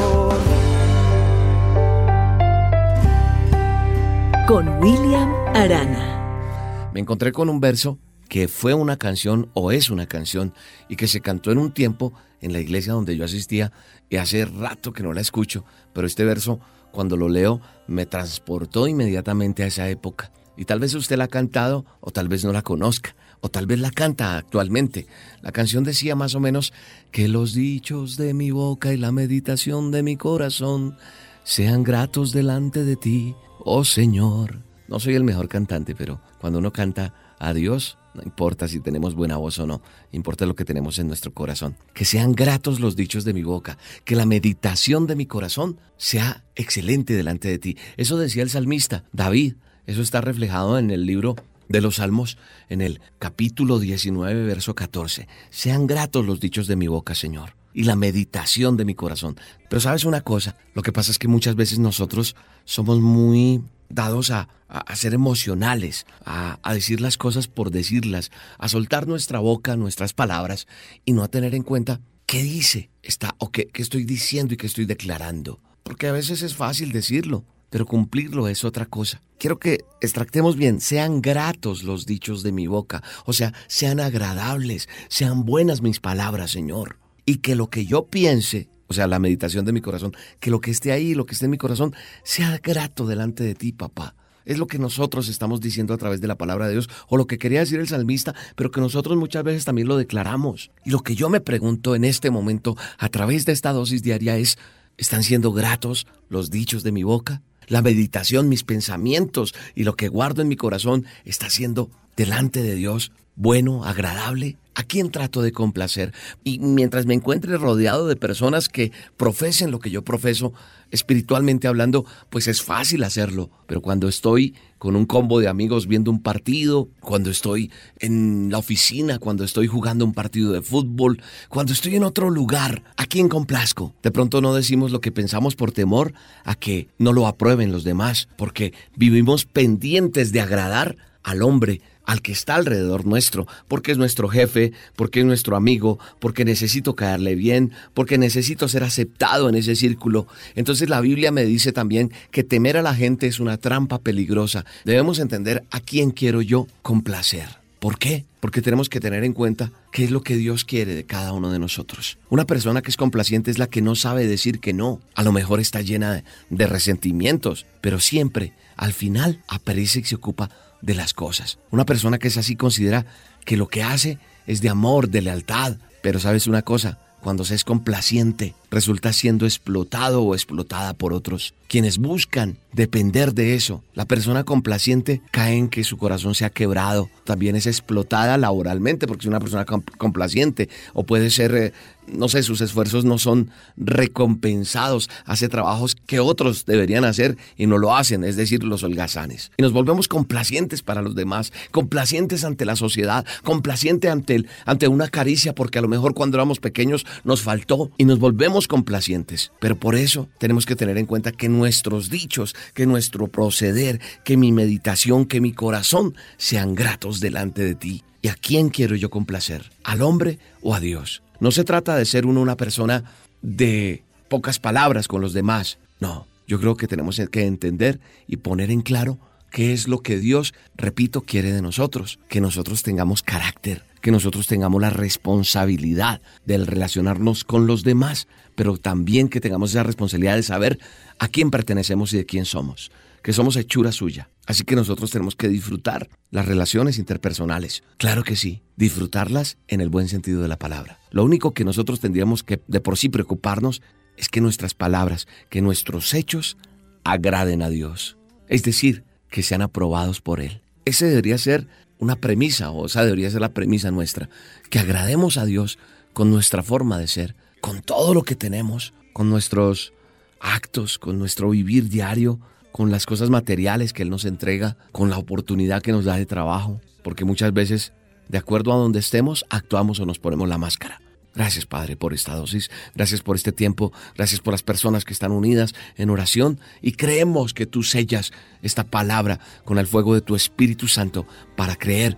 Con William Arana. Me encontré con un verso que fue una canción o es una canción y que se cantó en un tiempo en la iglesia donde yo asistía y hace rato que no la escucho, pero este verso cuando lo leo me transportó inmediatamente a esa época. Y tal vez usted la ha cantado o tal vez no la conozca o tal vez la canta actualmente. La canción decía más o menos que los dichos de mi boca y la meditación de mi corazón sean gratos delante de ti, oh Señor. No soy el mejor cantante, pero cuando uno canta a Dios, no importa si tenemos buena voz o no, importa lo que tenemos en nuestro corazón. Que sean gratos los dichos de mi boca, que la meditación de mi corazón sea excelente delante de ti. Eso decía el salmista David. Eso está reflejado en el libro de los Salmos, en el capítulo 19, verso 14. Sean gratos los dichos de mi boca, Señor, y la meditación de mi corazón. Pero sabes una cosa, lo que pasa es que muchas veces nosotros somos muy dados a, ser emocionales, a, decir las cosas por decirlas, a soltar nuestra boca, nuestras palabras y no a tener en cuenta qué dice está, o qué, qué estoy diciendo y qué estoy declarando. Porque a veces es fácil decirlo, pero cumplirlo es otra cosa. Quiero que extractemos bien, sean gratos los dichos de mi boca, o sea, sean agradables, sean buenas mis palabras, Señor, y que lo que yo piense, o sea, la meditación de mi corazón, que lo que esté ahí, lo que esté en mi corazón, sea grato delante de ti, papá. Es lo que nosotros estamos diciendo a través de la palabra de Dios, o lo que quería decir el salmista, pero que nosotros muchas veces también lo declaramos. Y lo que yo me pregunto en este momento, a través de esta dosis diaria, es, ¿están siendo gratos los dichos de mi boca? la meditación, mis pensamientos y lo que guardo en mi corazón está siendo delante de Dios bueno, agradable. ¿A quién trato de complacer? Y mientras me encuentre rodeado de personas que profesen lo que yo profeso, espiritualmente hablando, pues es fácil hacerlo. Pero cuando estoy con un combo de amigos viendo un partido, cuando estoy en la oficina, cuando estoy jugando un partido de fútbol, cuando estoy en otro lugar, ¿a quién complazco? De pronto no decimos lo que pensamos por temor a que no lo aprueben los demás, porque vivimos pendientes de agradar al hombre al que está alrededor nuestro, porque es nuestro jefe, porque es nuestro amigo, porque necesito caerle bien, porque necesito ser aceptado en ese círculo. Entonces la Biblia me dice también que temer a la gente es una trampa peligrosa. Debemos entender a quién quiero yo complacer. ¿Por qué? Porque tenemos que tener en cuenta qué es lo que Dios quiere de cada uno de nosotros. Una persona que es complaciente es la que no sabe decir que no. A lo mejor está llena de, resentimientos, pero siempre, al final, aparece y se ocupa de las cosas. Una persona que es así considera que lo que hace es de amor, de lealtad. Pero sabes una cosa, cuando se es complaciente, resulta siendo explotado o explotada por otros, quienes buscan depender de eso. La persona complaciente cae en que su corazón se ha quebrado, también es explotada laboralmente porque es una persona complaciente o puede ser eh, no sé, sus esfuerzos no son recompensados, hace trabajos que otros deberían hacer y no lo hacen, es decir, los holgazanes. Y nos volvemos complacientes para los demás, complacientes ante la sociedad, complacientes ante, ante una caricia, porque a lo mejor cuando éramos pequeños nos faltó y nos volvemos complacientes. Pero por eso tenemos que tener en cuenta que nuestros dichos, que nuestro proceder, que mi meditación, que mi corazón sean gratos delante de ti. ¿Y a quién quiero yo complacer? ¿Al hombre o a Dios? No se trata de ser uno una persona de pocas palabras con los demás. No, yo creo que tenemos que entender y poner en claro qué es lo que Dios, repito, quiere de nosotros. Que nosotros tengamos carácter, que nosotros tengamos la responsabilidad del relacionarnos con los demás, pero también que tengamos esa responsabilidad de saber a quién pertenecemos y de quién somos que somos hechura suya. Así que nosotros tenemos que disfrutar las relaciones interpersonales. Claro que sí, disfrutarlas en el buen sentido de la palabra. Lo único que nosotros tendríamos que de por sí preocuparnos es que nuestras palabras, que nuestros hechos agraden a Dios. Es decir, que sean aprobados por Él. Ese debería ser una premisa, o esa debería ser la premisa nuestra, que agrademos a Dios con nuestra forma de ser, con todo lo que tenemos, con nuestros actos, con nuestro vivir diario, con las cosas materiales que Él nos entrega, con la oportunidad que nos da de trabajo, porque muchas veces, de acuerdo a donde estemos, actuamos o nos ponemos la máscara. Gracias Padre por esta dosis, gracias por este tiempo, gracias por las personas que están unidas en oración y creemos que tú sellas esta palabra con el fuego de tu Espíritu Santo para creer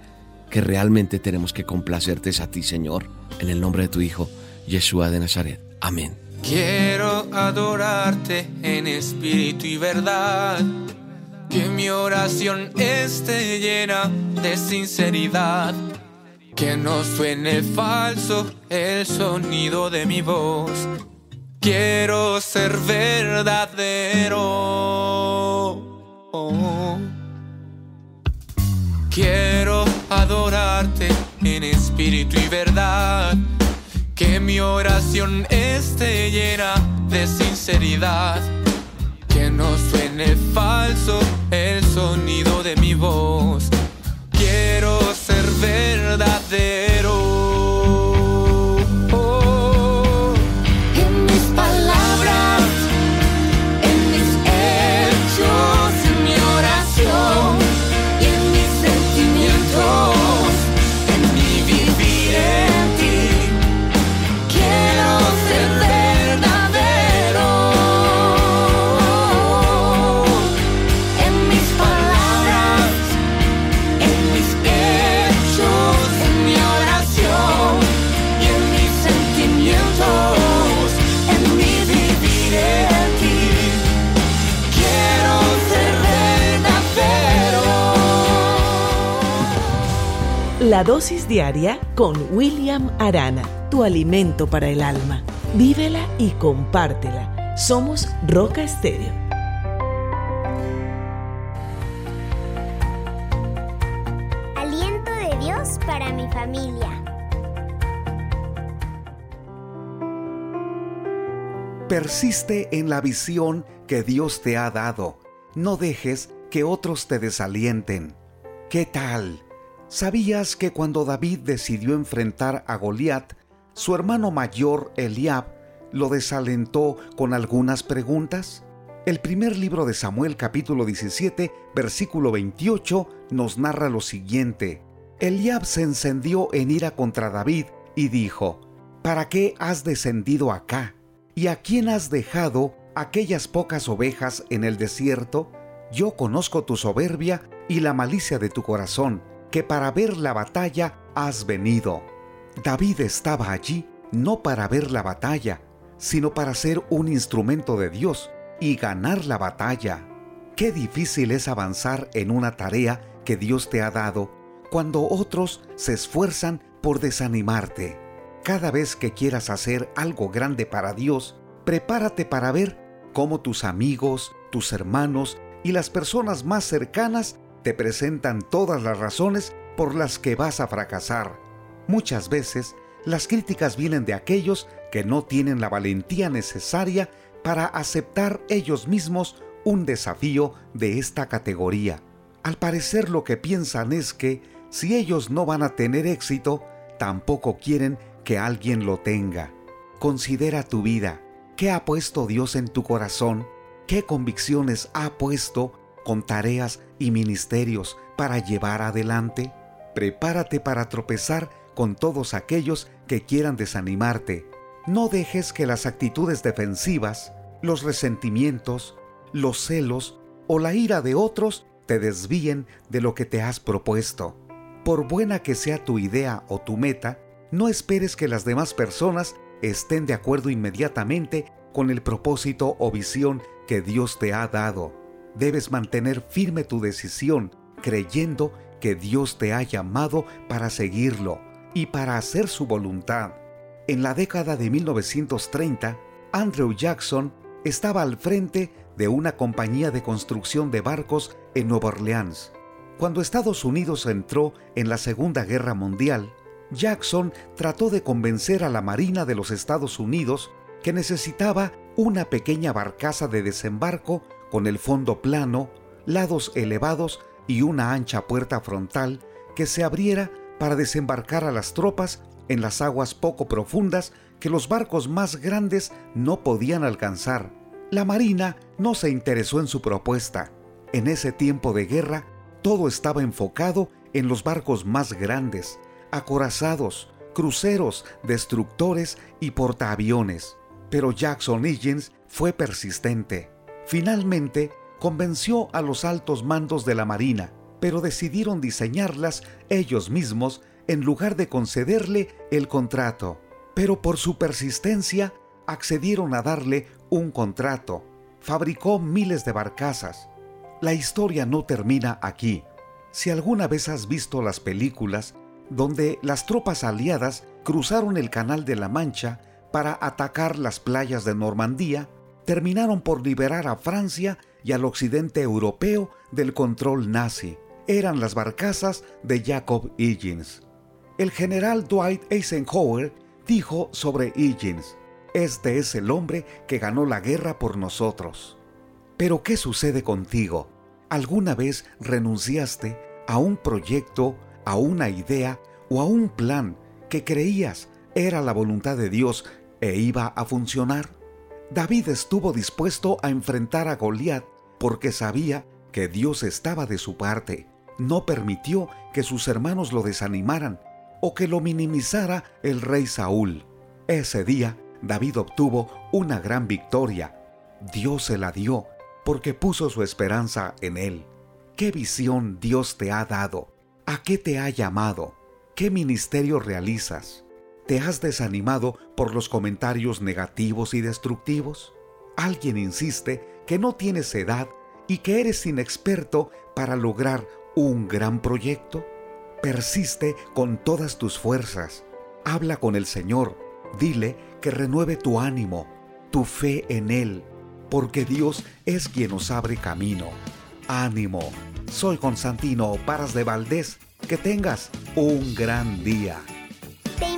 que realmente tenemos que complacerte a ti Señor, en el nombre de tu Hijo, Yeshua de Nazaret. Amén. Quiero adorarte en espíritu y verdad. Que mi oración esté llena de sinceridad. Que no suene falso el sonido de mi voz. Quiero ser verdadero. Quiero adorarte en espíritu y verdad que mi oración esté llena de sinceridad. Que no suene falso el sonido de mi voz. Quiero ser verdadero. La dosis diaria con William Arana, tu alimento para el alma. Vívela y compártela. Somos Roca Estéreo. Aliento de Dios para mi familia. Persiste en la visión que Dios te ha dado. No dejes que otros te desalienten. ¿Qué tal? ¿Sabías que cuando David decidió enfrentar a Goliat, su hermano mayor Eliab lo desalentó con algunas preguntas? El primer libro de Samuel capítulo 17 versículo 28 nos narra lo siguiente. Eliab se encendió en ira contra David y dijo, ¿Para qué has descendido acá? ¿Y a quién has dejado aquellas pocas ovejas en el desierto? Yo conozco tu soberbia y la malicia de tu corazón que para ver la batalla has venido. David estaba allí no para ver la batalla, sino para ser un instrumento de Dios y ganar la batalla. Qué difícil es avanzar en una tarea que Dios te ha dado cuando otros se esfuerzan por desanimarte. Cada vez que quieras hacer algo grande para Dios, prepárate para ver cómo tus amigos, tus hermanos y las personas más cercanas te presentan todas las razones por las que vas a fracasar. Muchas veces, las críticas vienen de aquellos que no tienen la valentía necesaria para aceptar ellos mismos un desafío de esta categoría. Al parecer lo que piensan es que si ellos no van a tener éxito, tampoco quieren que alguien lo tenga. Considera tu vida. ¿Qué ha puesto Dios en tu corazón? ¿Qué convicciones ha puesto con tareas y ministerios para llevar adelante? Prepárate para tropezar con todos aquellos que quieran desanimarte. No dejes que las actitudes defensivas, los resentimientos, los celos o la ira de otros te desvíen de lo que te has propuesto. Por buena que sea tu idea o tu meta, no esperes que las demás personas estén de acuerdo inmediatamente con el propósito o visión que Dios te ha dado debes mantener firme tu decisión, creyendo que Dios te ha llamado para seguirlo y para hacer su voluntad. En la década de 1930, Andrew Jackson estaba al frente de una compañía de construcción de barcos en Nueva Orleans. Cuando Estados Unidos entró en la Segunda Guerra Mundial, Jackson trató de convencer a la Marina de los Estados Unidos que necesitaba una pequeña barcaza de desembarco con el fondo plano, lados elevados y una ancha puerta frontal que se abriera para desembarcar a las tropas en las aguas poco profundas que los barcos más grandes no podían alcanzar. La Marina no se interesó en su propuesta. En ese tiempo de guerra, todo estaba enfocado en los barcos más grandes, acorazados, cruceros, destructores y portaaviones. Pero Jackson Higgins fue persistente. Finalmente, convenció a los altos mandos de la Marina, pero decidieron diseñarlas ellos mismos en lugar de concederle el contrato. Pero por su persistencia, accedieron a darle un contrato. Fabricó miles de barcazas. La historia no termina aquí. Si alguna vez has visto las películas donde las tropas aliadas cruzaron el Canal de la Mancha para atacar las playas de Normandía, terminaron por liberar a Francia y al occidente europeo del control nazi. Eran las barcazas de Jacob Higgins. El general Dwight Eisenhower dijo sobre Higgins, este es el hombre que ganó la guerra por nosotros. Pero ¿qué sucede contigo? ¿Alguna vez renunciaste a un proyecto, a una idea o a un plan que creías era la voluntad de Dios e iba a funcionar? David estuvo dispuesto a enfrentar a Goliat porque sabía que Dios estaba de su parte. No permitió que sus hermanos lo desanimaran o que lo minimizara el rey Saúl. Ese día David obtuvo una gran victoria. Dios se la dio porque puso su esperanza en él. ¿Qué visión Dios te ha dado? ¿A qué te ha llamado? ¿Qué ministerio realizas? ¿Te has desanimado por los comentarios negativos y destructivos? Alguien insiste que no tienes edad y que eres inexperto para lograr un gran proyecto. Persiste con todas tus fuerzas. Habla con el Señor. Dile que renueve tu ánimo, tu fe en Él, porque Dios es quien nos abre camino. Ánimo. Soy Constantino Paras de Valdés. Que tengas un gran día. Te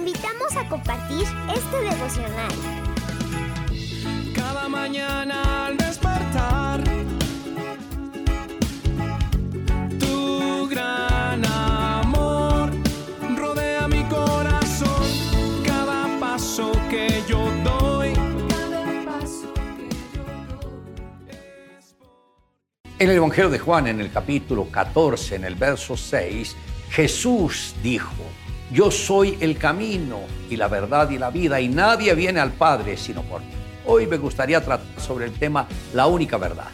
a compartir este devocional. Cada mañana al despertar En el Evangelio de Juan, en el capítulo 14, en el verso 6, Jesús dijo, yo soy el camino y la verdad y la vida y nadie viene al Padre sino por mí. Hoy me gustaría tratar sobre el tema la única verdad.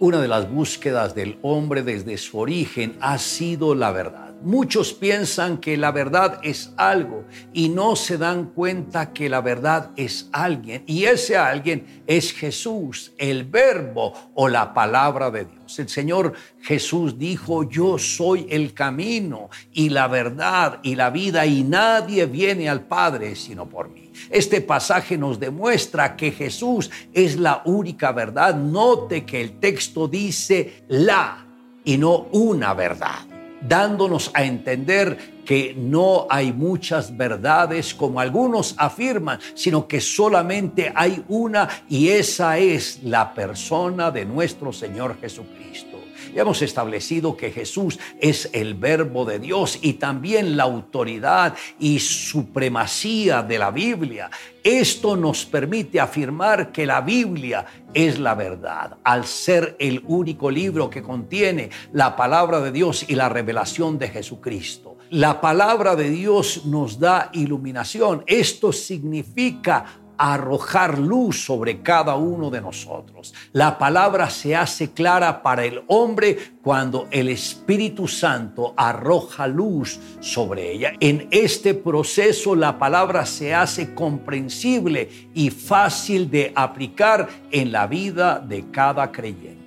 Una de las búsquedas del hombre desde su origen ha sido la verdad. Muchos piensan que la verdad es algo y no se dan cuenta que la verdad es alguien. Y ese alguien es Jesús, el verbo o la palabra de Dios. El Señor Jesús dijo, yo soy el camino y la verdad y la vida y nadie viene al Padre sino por mí. Este pasaje nos demuestra que Jesús es la única verdad. Note que el texto dice la y no una verdad dándonos a entender que no hay muchas verdades como algunos afirman, sino que solamente hay una y esa es la persona de nuestro Señor Jesucristo. Ya hemos establecido que Jesús es el verbo de Dios y también la autoridad y supremacía de la Biblia. Esto nos permite afirmar que la Biblia es la verdad, al ser el único libro que contiene la palabra de Dios y la revelación de Jesucristo. La palabra de Dios nos da iluminación. Esto significa arrojar luz sobre cada uno de nosotros. La palabra se hace clara para el hombre cuando el Espíritu Santo arroja luz sobre ella. En este proceso la palabra se hace comprensible y fácil de aplicar en la vida de cada creyente.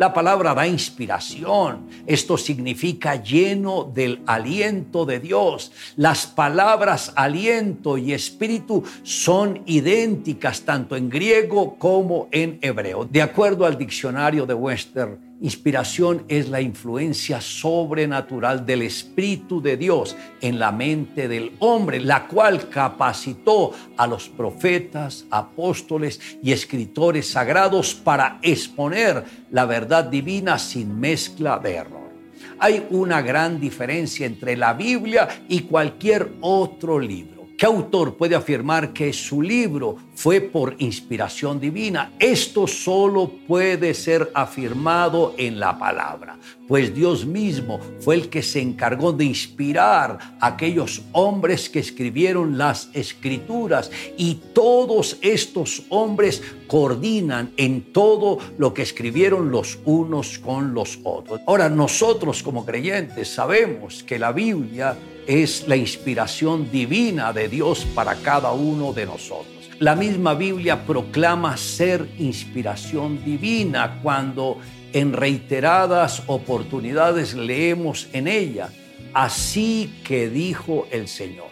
La palabra da inspiración. Esto significa lleno del aliento de Dios. Las palabras aliento y espíritu son idénticas tanto en griego como en hebreo. De acuerdo al diccionario de Western Inspiración es la influencia sobrenatural del Espíritu de Dios en la mente del hombre, la cual capacitó a los profetas, apóstoles y escritores sagrados para exponer la verdad divina sin mezcla de error. Hay una gran diferencia entre la Biblia y cualquier otro libro. ¿Qué autor puede afirmar que su libro fue por inspiración divina? Esto solo puede ser afirmado en la palabra, pues Dios mismo fue el que se encargó de inspirar a aquellos hombres que escribieron las escrituras y todos estos hombres coordinan en todo lo que escribieron los unos con los otros. Ahora nosotros como creyentes sabemos que la Biblia es la inspiración divina de Dios para cada uno de nosotros. La misma Biblia proclama ser inspiración divina cuando en reiteradas oportunidades leemos en ella, así que dijo el Señor.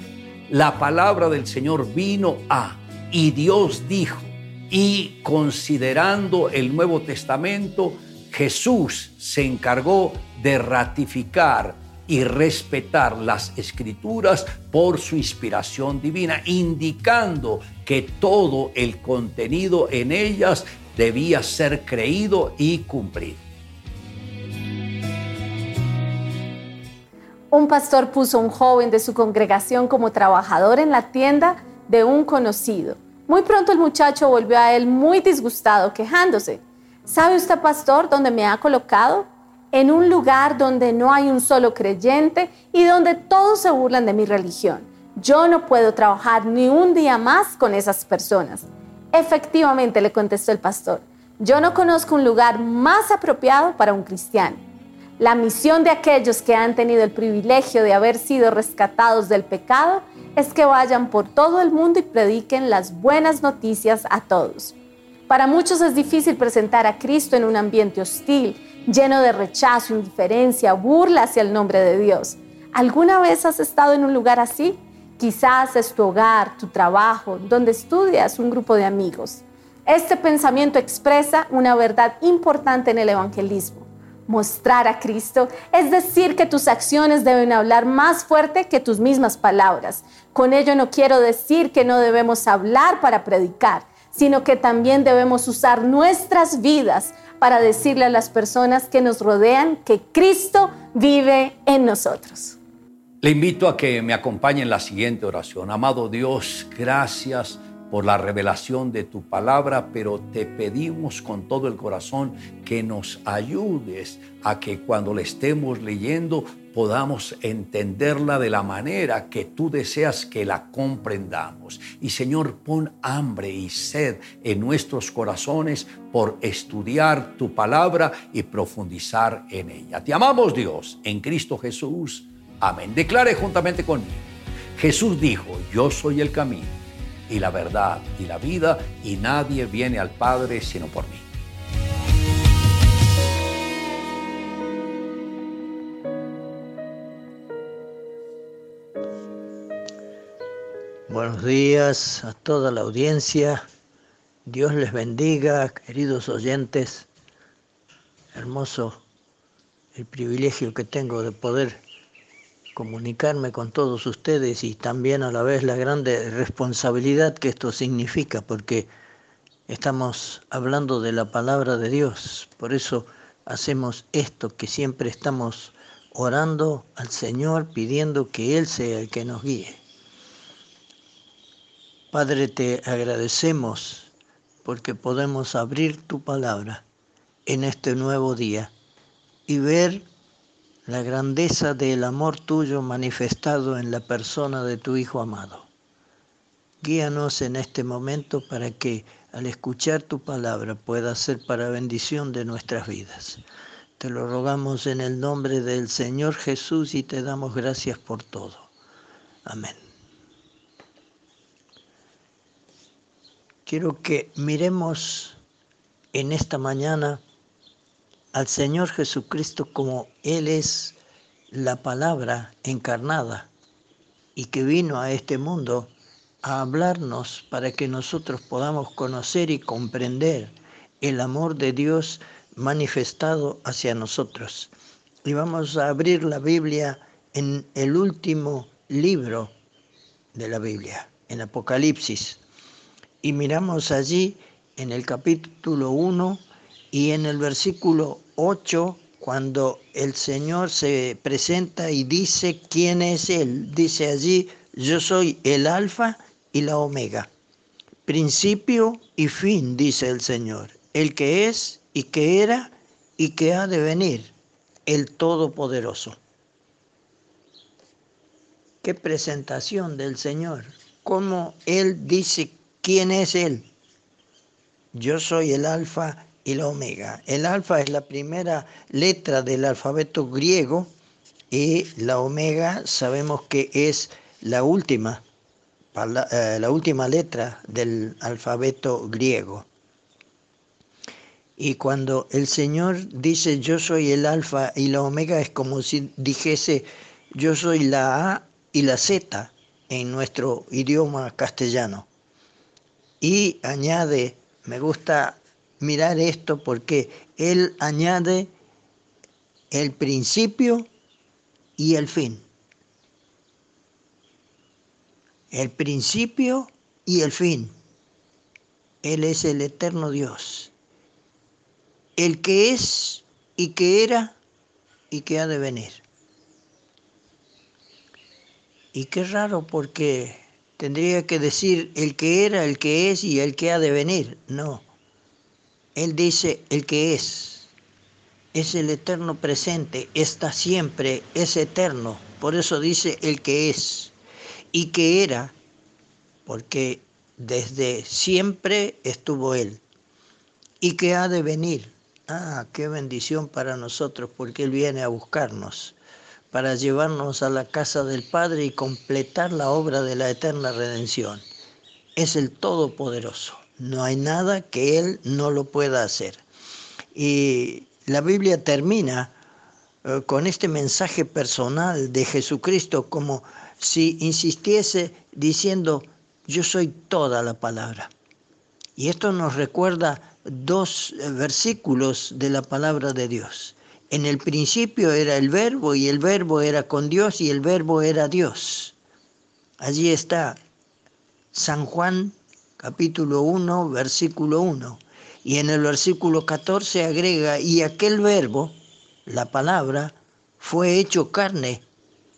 La palabra del Señor vino a, y Dios dijo, y considerando el Nuevo Testamento, Jesús se encargó de ratificar y respetar las escrituras por su inspiración divina, indicando que todo el contenido en ellas debía ser creído y cumplido. Un pastor puso a un joven de su congregación como trabajador en la tienda de un conocido. Muy pronto el muchacho volvió a él muy disgustado, quejándose. ¿Sabe usted, pastor, dónde me ha colocado? En un lugar donde no hay un solo creyente y donde todos se burlan de mi religión. Yo no puedo trabajar ni un día más con esas personas. Efectivamente, le contestó el pastor, yo no conozco un lugar más apropiado para un cristiano. La misión de aquellos que han tenido el privilegio de haber sido rescatados del pecado es que vayan por todo el mundo y prediquen las buenas noticias a todos. Para muchos es difícil presentar a Cristo en un ambiente hostil, lleno de rechazo, indiferencia, burla hacia el nombre de Dios. ¿Alguna vez has estado en un lugar así? Quizás es tu hogar, tu trabajo, donde estudias, un grupo de amigos. Este pensamiento expresa una verdad importante en el evangelismo. Mostrar a Cristo es decir que tus acciones deben hablar más fuerte que tus mismas palabras. Con ello no quiero decir que no debemos hablar para predicar, sino que también debemos usar nuestras vidas para decirle a las personas que nos rodean que Cristo vive en nosotros. Le invito a que me acompañe en la siguiente oración. Amado Dios, gracias por la revelación de tu palabra, pero te pedimos con todo el corazón que nos ayudes a que cuando le estemos leyendo podamos entenderla de la manera que tú deseas que la comprendamos. Y Señor, pon hambre y sed en nuestros corazones por estudiar tu palabra y profundizar en ella. Te amamos Dios en Cristo Jesús. Amén. Declare juntamente conmigo. Jesús dijo, yo soy el camino y la verdad y la vida, y nadie viene al Padre sino por mí. Buenos días a toda la audiencia. Dios les bendiga, queridos oyentes. Hermoso el privilegio que tengo de poder comunicarme con todos ustedes y también a la vez la grande responsabilidad que esto significa, porque estamos hablando de la palabra de Dios. Por eso hacemos esto, que siempre estamos orando al Señor, pidiendo que Él sea el que nos guíe. Padre, te agradecemos porque podemos abrir tu palabra en este nuevo día y ver la grandeza del amor tuyo manifestado en la persona de tu Hijo amado. Guíanos en este momento para que al escuchar tu palabra pueda ser para bendición de nuestras vidas. Te lo rogamos en el nombre del Señor Jesús y te damos gracias por todo. Amén. Quiero que miremos en esta mañana al Señor Jesucristo como Él es la palabra encarnada y que vino a este mundo a hablarnos para que nosotros podamos conocer y comprender el amor de Dios manifestado hacia nosotros. Y vamos a abrir la Biblia en el último libro de la Biblia, en Apocalipsis. Y miramos allí en el capítulo 1 y en el versículo 8, cuando el Señor se presenta y dice quién es Él. Dice allí, yo soy el alfa y la omega, principio y fin, dice el Señor, el que es y que era y que ha de venir, el Todopoderoso. Qué presentación del Señor, cómo Él dice quién es Él. Yo soy el alfa y la omega. El alfa es la primera letra del alfabeto griego y la omega sabemos que es la última, eh, la última letra del alfabeto griego. Y cuando el Señor dice yo soy el alfa y la omega es como si dijese yo soy la A y la Z en nuestro idioma castellano. Y añade, me gusta mirar esto porque él añade el principio y el fin. El principio y el fin. Él es el eterno Dios el que es y que era y que ha de venir. Y qué raro porque tendría que decir el que era, el que es y el que ha de venir. No. Él dice el que es. Es el eterno presente, está siempre, es eterno. Por eso dice el que es. Y que era, porque desde siempre estuvo Él. Y que ha de venir Ah, qué bendición para nosotros, porque Él viene a buscarnos, para llevarnos a la casa del Padre y completar la obra de la eterna redención. Es el Todopoderoso. No hay nada que Él no lo pueda hacer. Y la Biblia termina eh, con este mensaje personal de Jesucristo como si insistiese diciendo, yo soy toda la palabra. Y esto nos recuerda dos versículos de la palabra de Dios. En el principio era el verbo y el verbo era con Dios y el verbo era Dios. Allí está San Juan capítulo 1, versículo 1. Y en el versículo 14 agrega, y aquel verbo, la palabra, fue hecho carne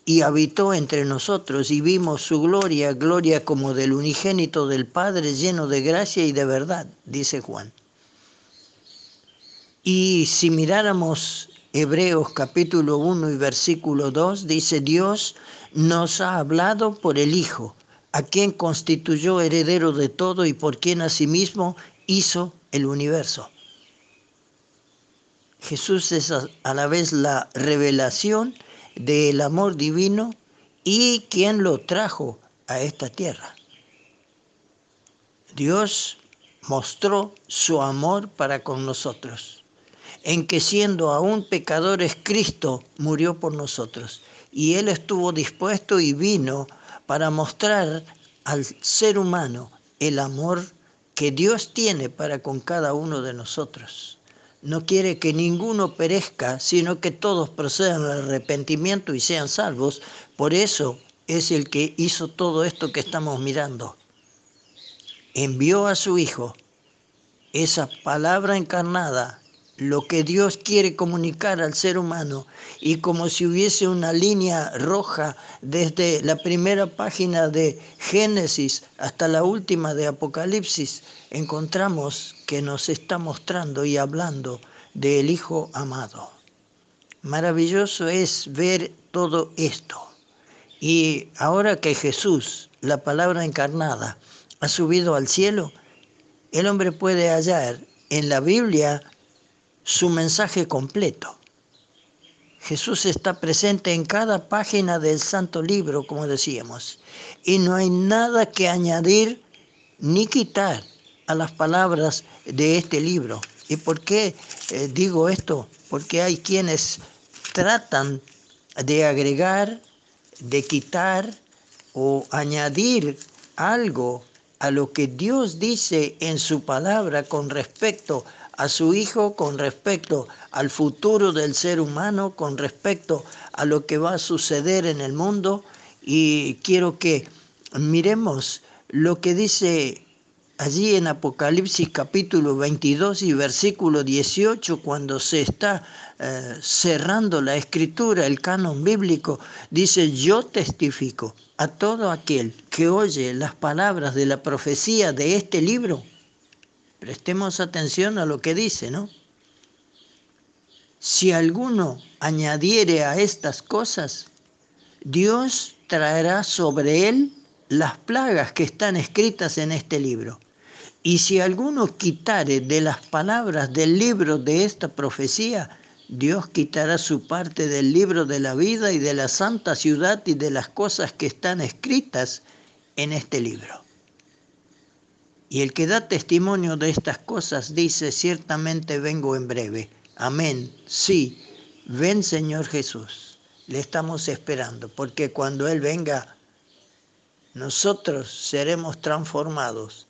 y habitó entre nosotros y vimos su gloria, gloria como del unigénito del Padre lleno de gracia y de verdad, dice Juan. Y si miráramos Hebreos capítulo 1 y versículo 2, dice, Dios nos ha hablado por el Hijo, a quien constituyó heredero de todo y por quien asimismo hizo el universo. Jesús es a la vez la revelación del amor divino y quien lo trajo a esta tierra. Dios mostró su amor para con nosotros en que siendo aún pecadores Cristo murió por nosotros. Y Él estuvo dispuesto y vino para mostrar al ser humano el amor que Dios tiene para con cada uno de nosotros. No quiere que ninguno perezca, sino que todos procedan al arrepentimiento y sean salvos. Por eso es el que hizo todo esto que estamos mirando. Envió a su Hijo esa palabra encarnada lo que Dios quiere comunicar al ser humano y como si hubiese una línea roja desde la primera página de Génesis hasta la última de Apocalipsis, encontramos que nos está mostrando y hablando del Hijo amado. Maravilloso es ver todo esto. Y ahora que Jesús, la palabra encarnada, ha subido al cielo, el hombre puede hallar en la Biblia su mensaje completo. Jesús está presente en cada página del Santo Libro, como decíamos, y no hay nada que añadir ni quitar a las palabras de este libro. ¿Y por qué eh, digo esto? Porque hay quienes tratan de agregar, de quitar o añadir algo a lo que Dios dice en su palabra con respecto a su Hijo con respecto al futuro del ser humano, con respecto a lo que va a suceder en el mundo. Y quiero que miremos lo que dice allí en Apocalipsis capítulo 22 y versículo 18, cuando se está eh, cerrando la escritura, el canon bíblico, dice, yo testifico a todo aquel que oye las palabras de la profecía de este libro. Prestemos atención a lo que dice, ¿no? Si alguno añadiere a estas cosas, Dios traerá sobre él las plagas que están escritas en este libro. Y si alguno quitare de las palabras del libro de esta profecía, Dios quitará su parte del libro de la vida y de la santa ciudad y de las cosas que están escritas en este libro. Y el que da testimonio de estas cosas dice, ciertamente vengo en breve. Amén. Sí, ven Señor Jesús. Le estamos esperando, porque cuando Él venga, nosotros seremos transformados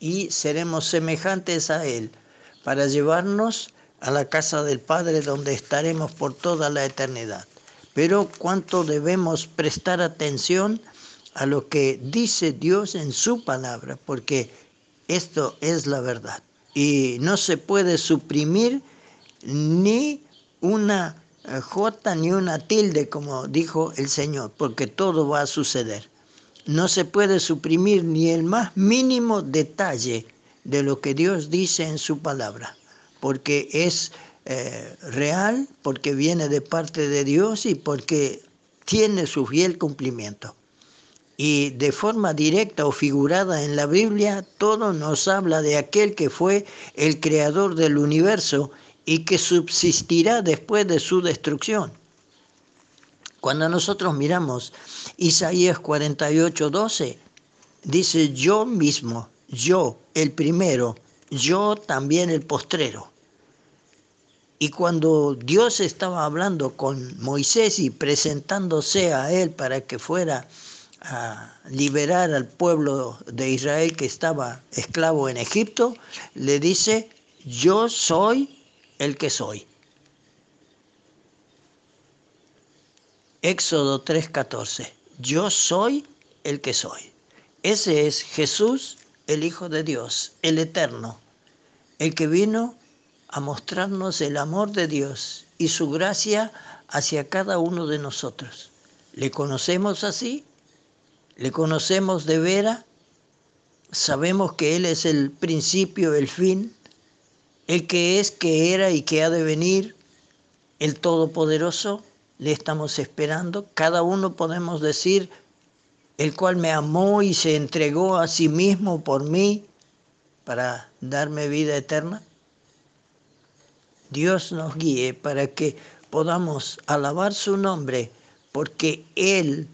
y seremos semejantes a Él para llevarnos a la casa del Padre donde estaremos por toda la eternidad. Pero cuánto debemos prestar atención a lo que dice Dios en su palabra, porque esto es la verdad. Y no se puede suprimir ni una J ni una tilde, como dijo el Señor, porque todo va a suceder no se puede suprimir ni el más mínimo detalle de lo que Dios dice en su palabra, porque es eh, real, porque viene de parte de Dios y porque tiene su fiel cumplimiento. Y de forma directa o figurada en la Biblia, todo nos habla de aquel que fue el creador del universo y que subsistirá después de su destrucción. Cuando nosotros miramos Isaías 48, 12, dice yo mismo, yo el primero, yo también el postrero. Y cuando Dios estaba hablando con Moisés y presentándose a él para que fuera a liberar al pueblo de Israel que estaba esclavo en Egipto, le dice, yo soy el que soy. Éxodo 3:14. Yo soy el que soy. Ese es Jesús, el Hijo de Dios, el Eterno, el que vino a mostrarnos el amor de Dios y su gracia hacia cada uno de nosotros. ¿Le conocemos así? ¿Le conocemos de vera? ¿Sabemos que Él es el principio, el fin? ¿El que es, que era y que ha de venir? ¿El Todopoderoso? le estamos esperando. Cada uno podemos decir, el cual me amó y se entregó a sí mismo por mí para darme vida eterna. Dios nos guíe para que podamos alabar su nombre, porque Él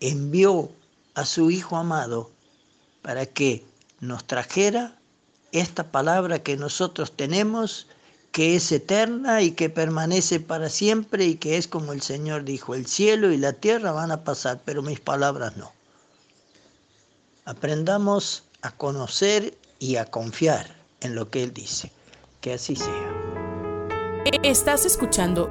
envió a su Hijo amado para que nos trajera esta palabra que nosotros tenemos que es eterna y que permanece para siempre y que es como el Señor dijo, el cielo y la tierra van a pasar, pero mis palabras no. Aprendamos a conocer y a confiar en lo que Él dice. Que así sea. Estás escuchando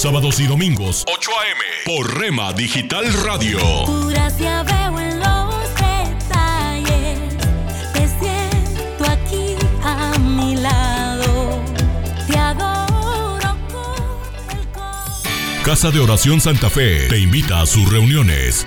Sábados y domingos 8 a.m. por Rema Digital Radio. Tu gracia veo en los detalles. Te siento aquí a mi lado. Te adoro con el corazón. Casa de Oración Santa Fe te invita a sus reuniones.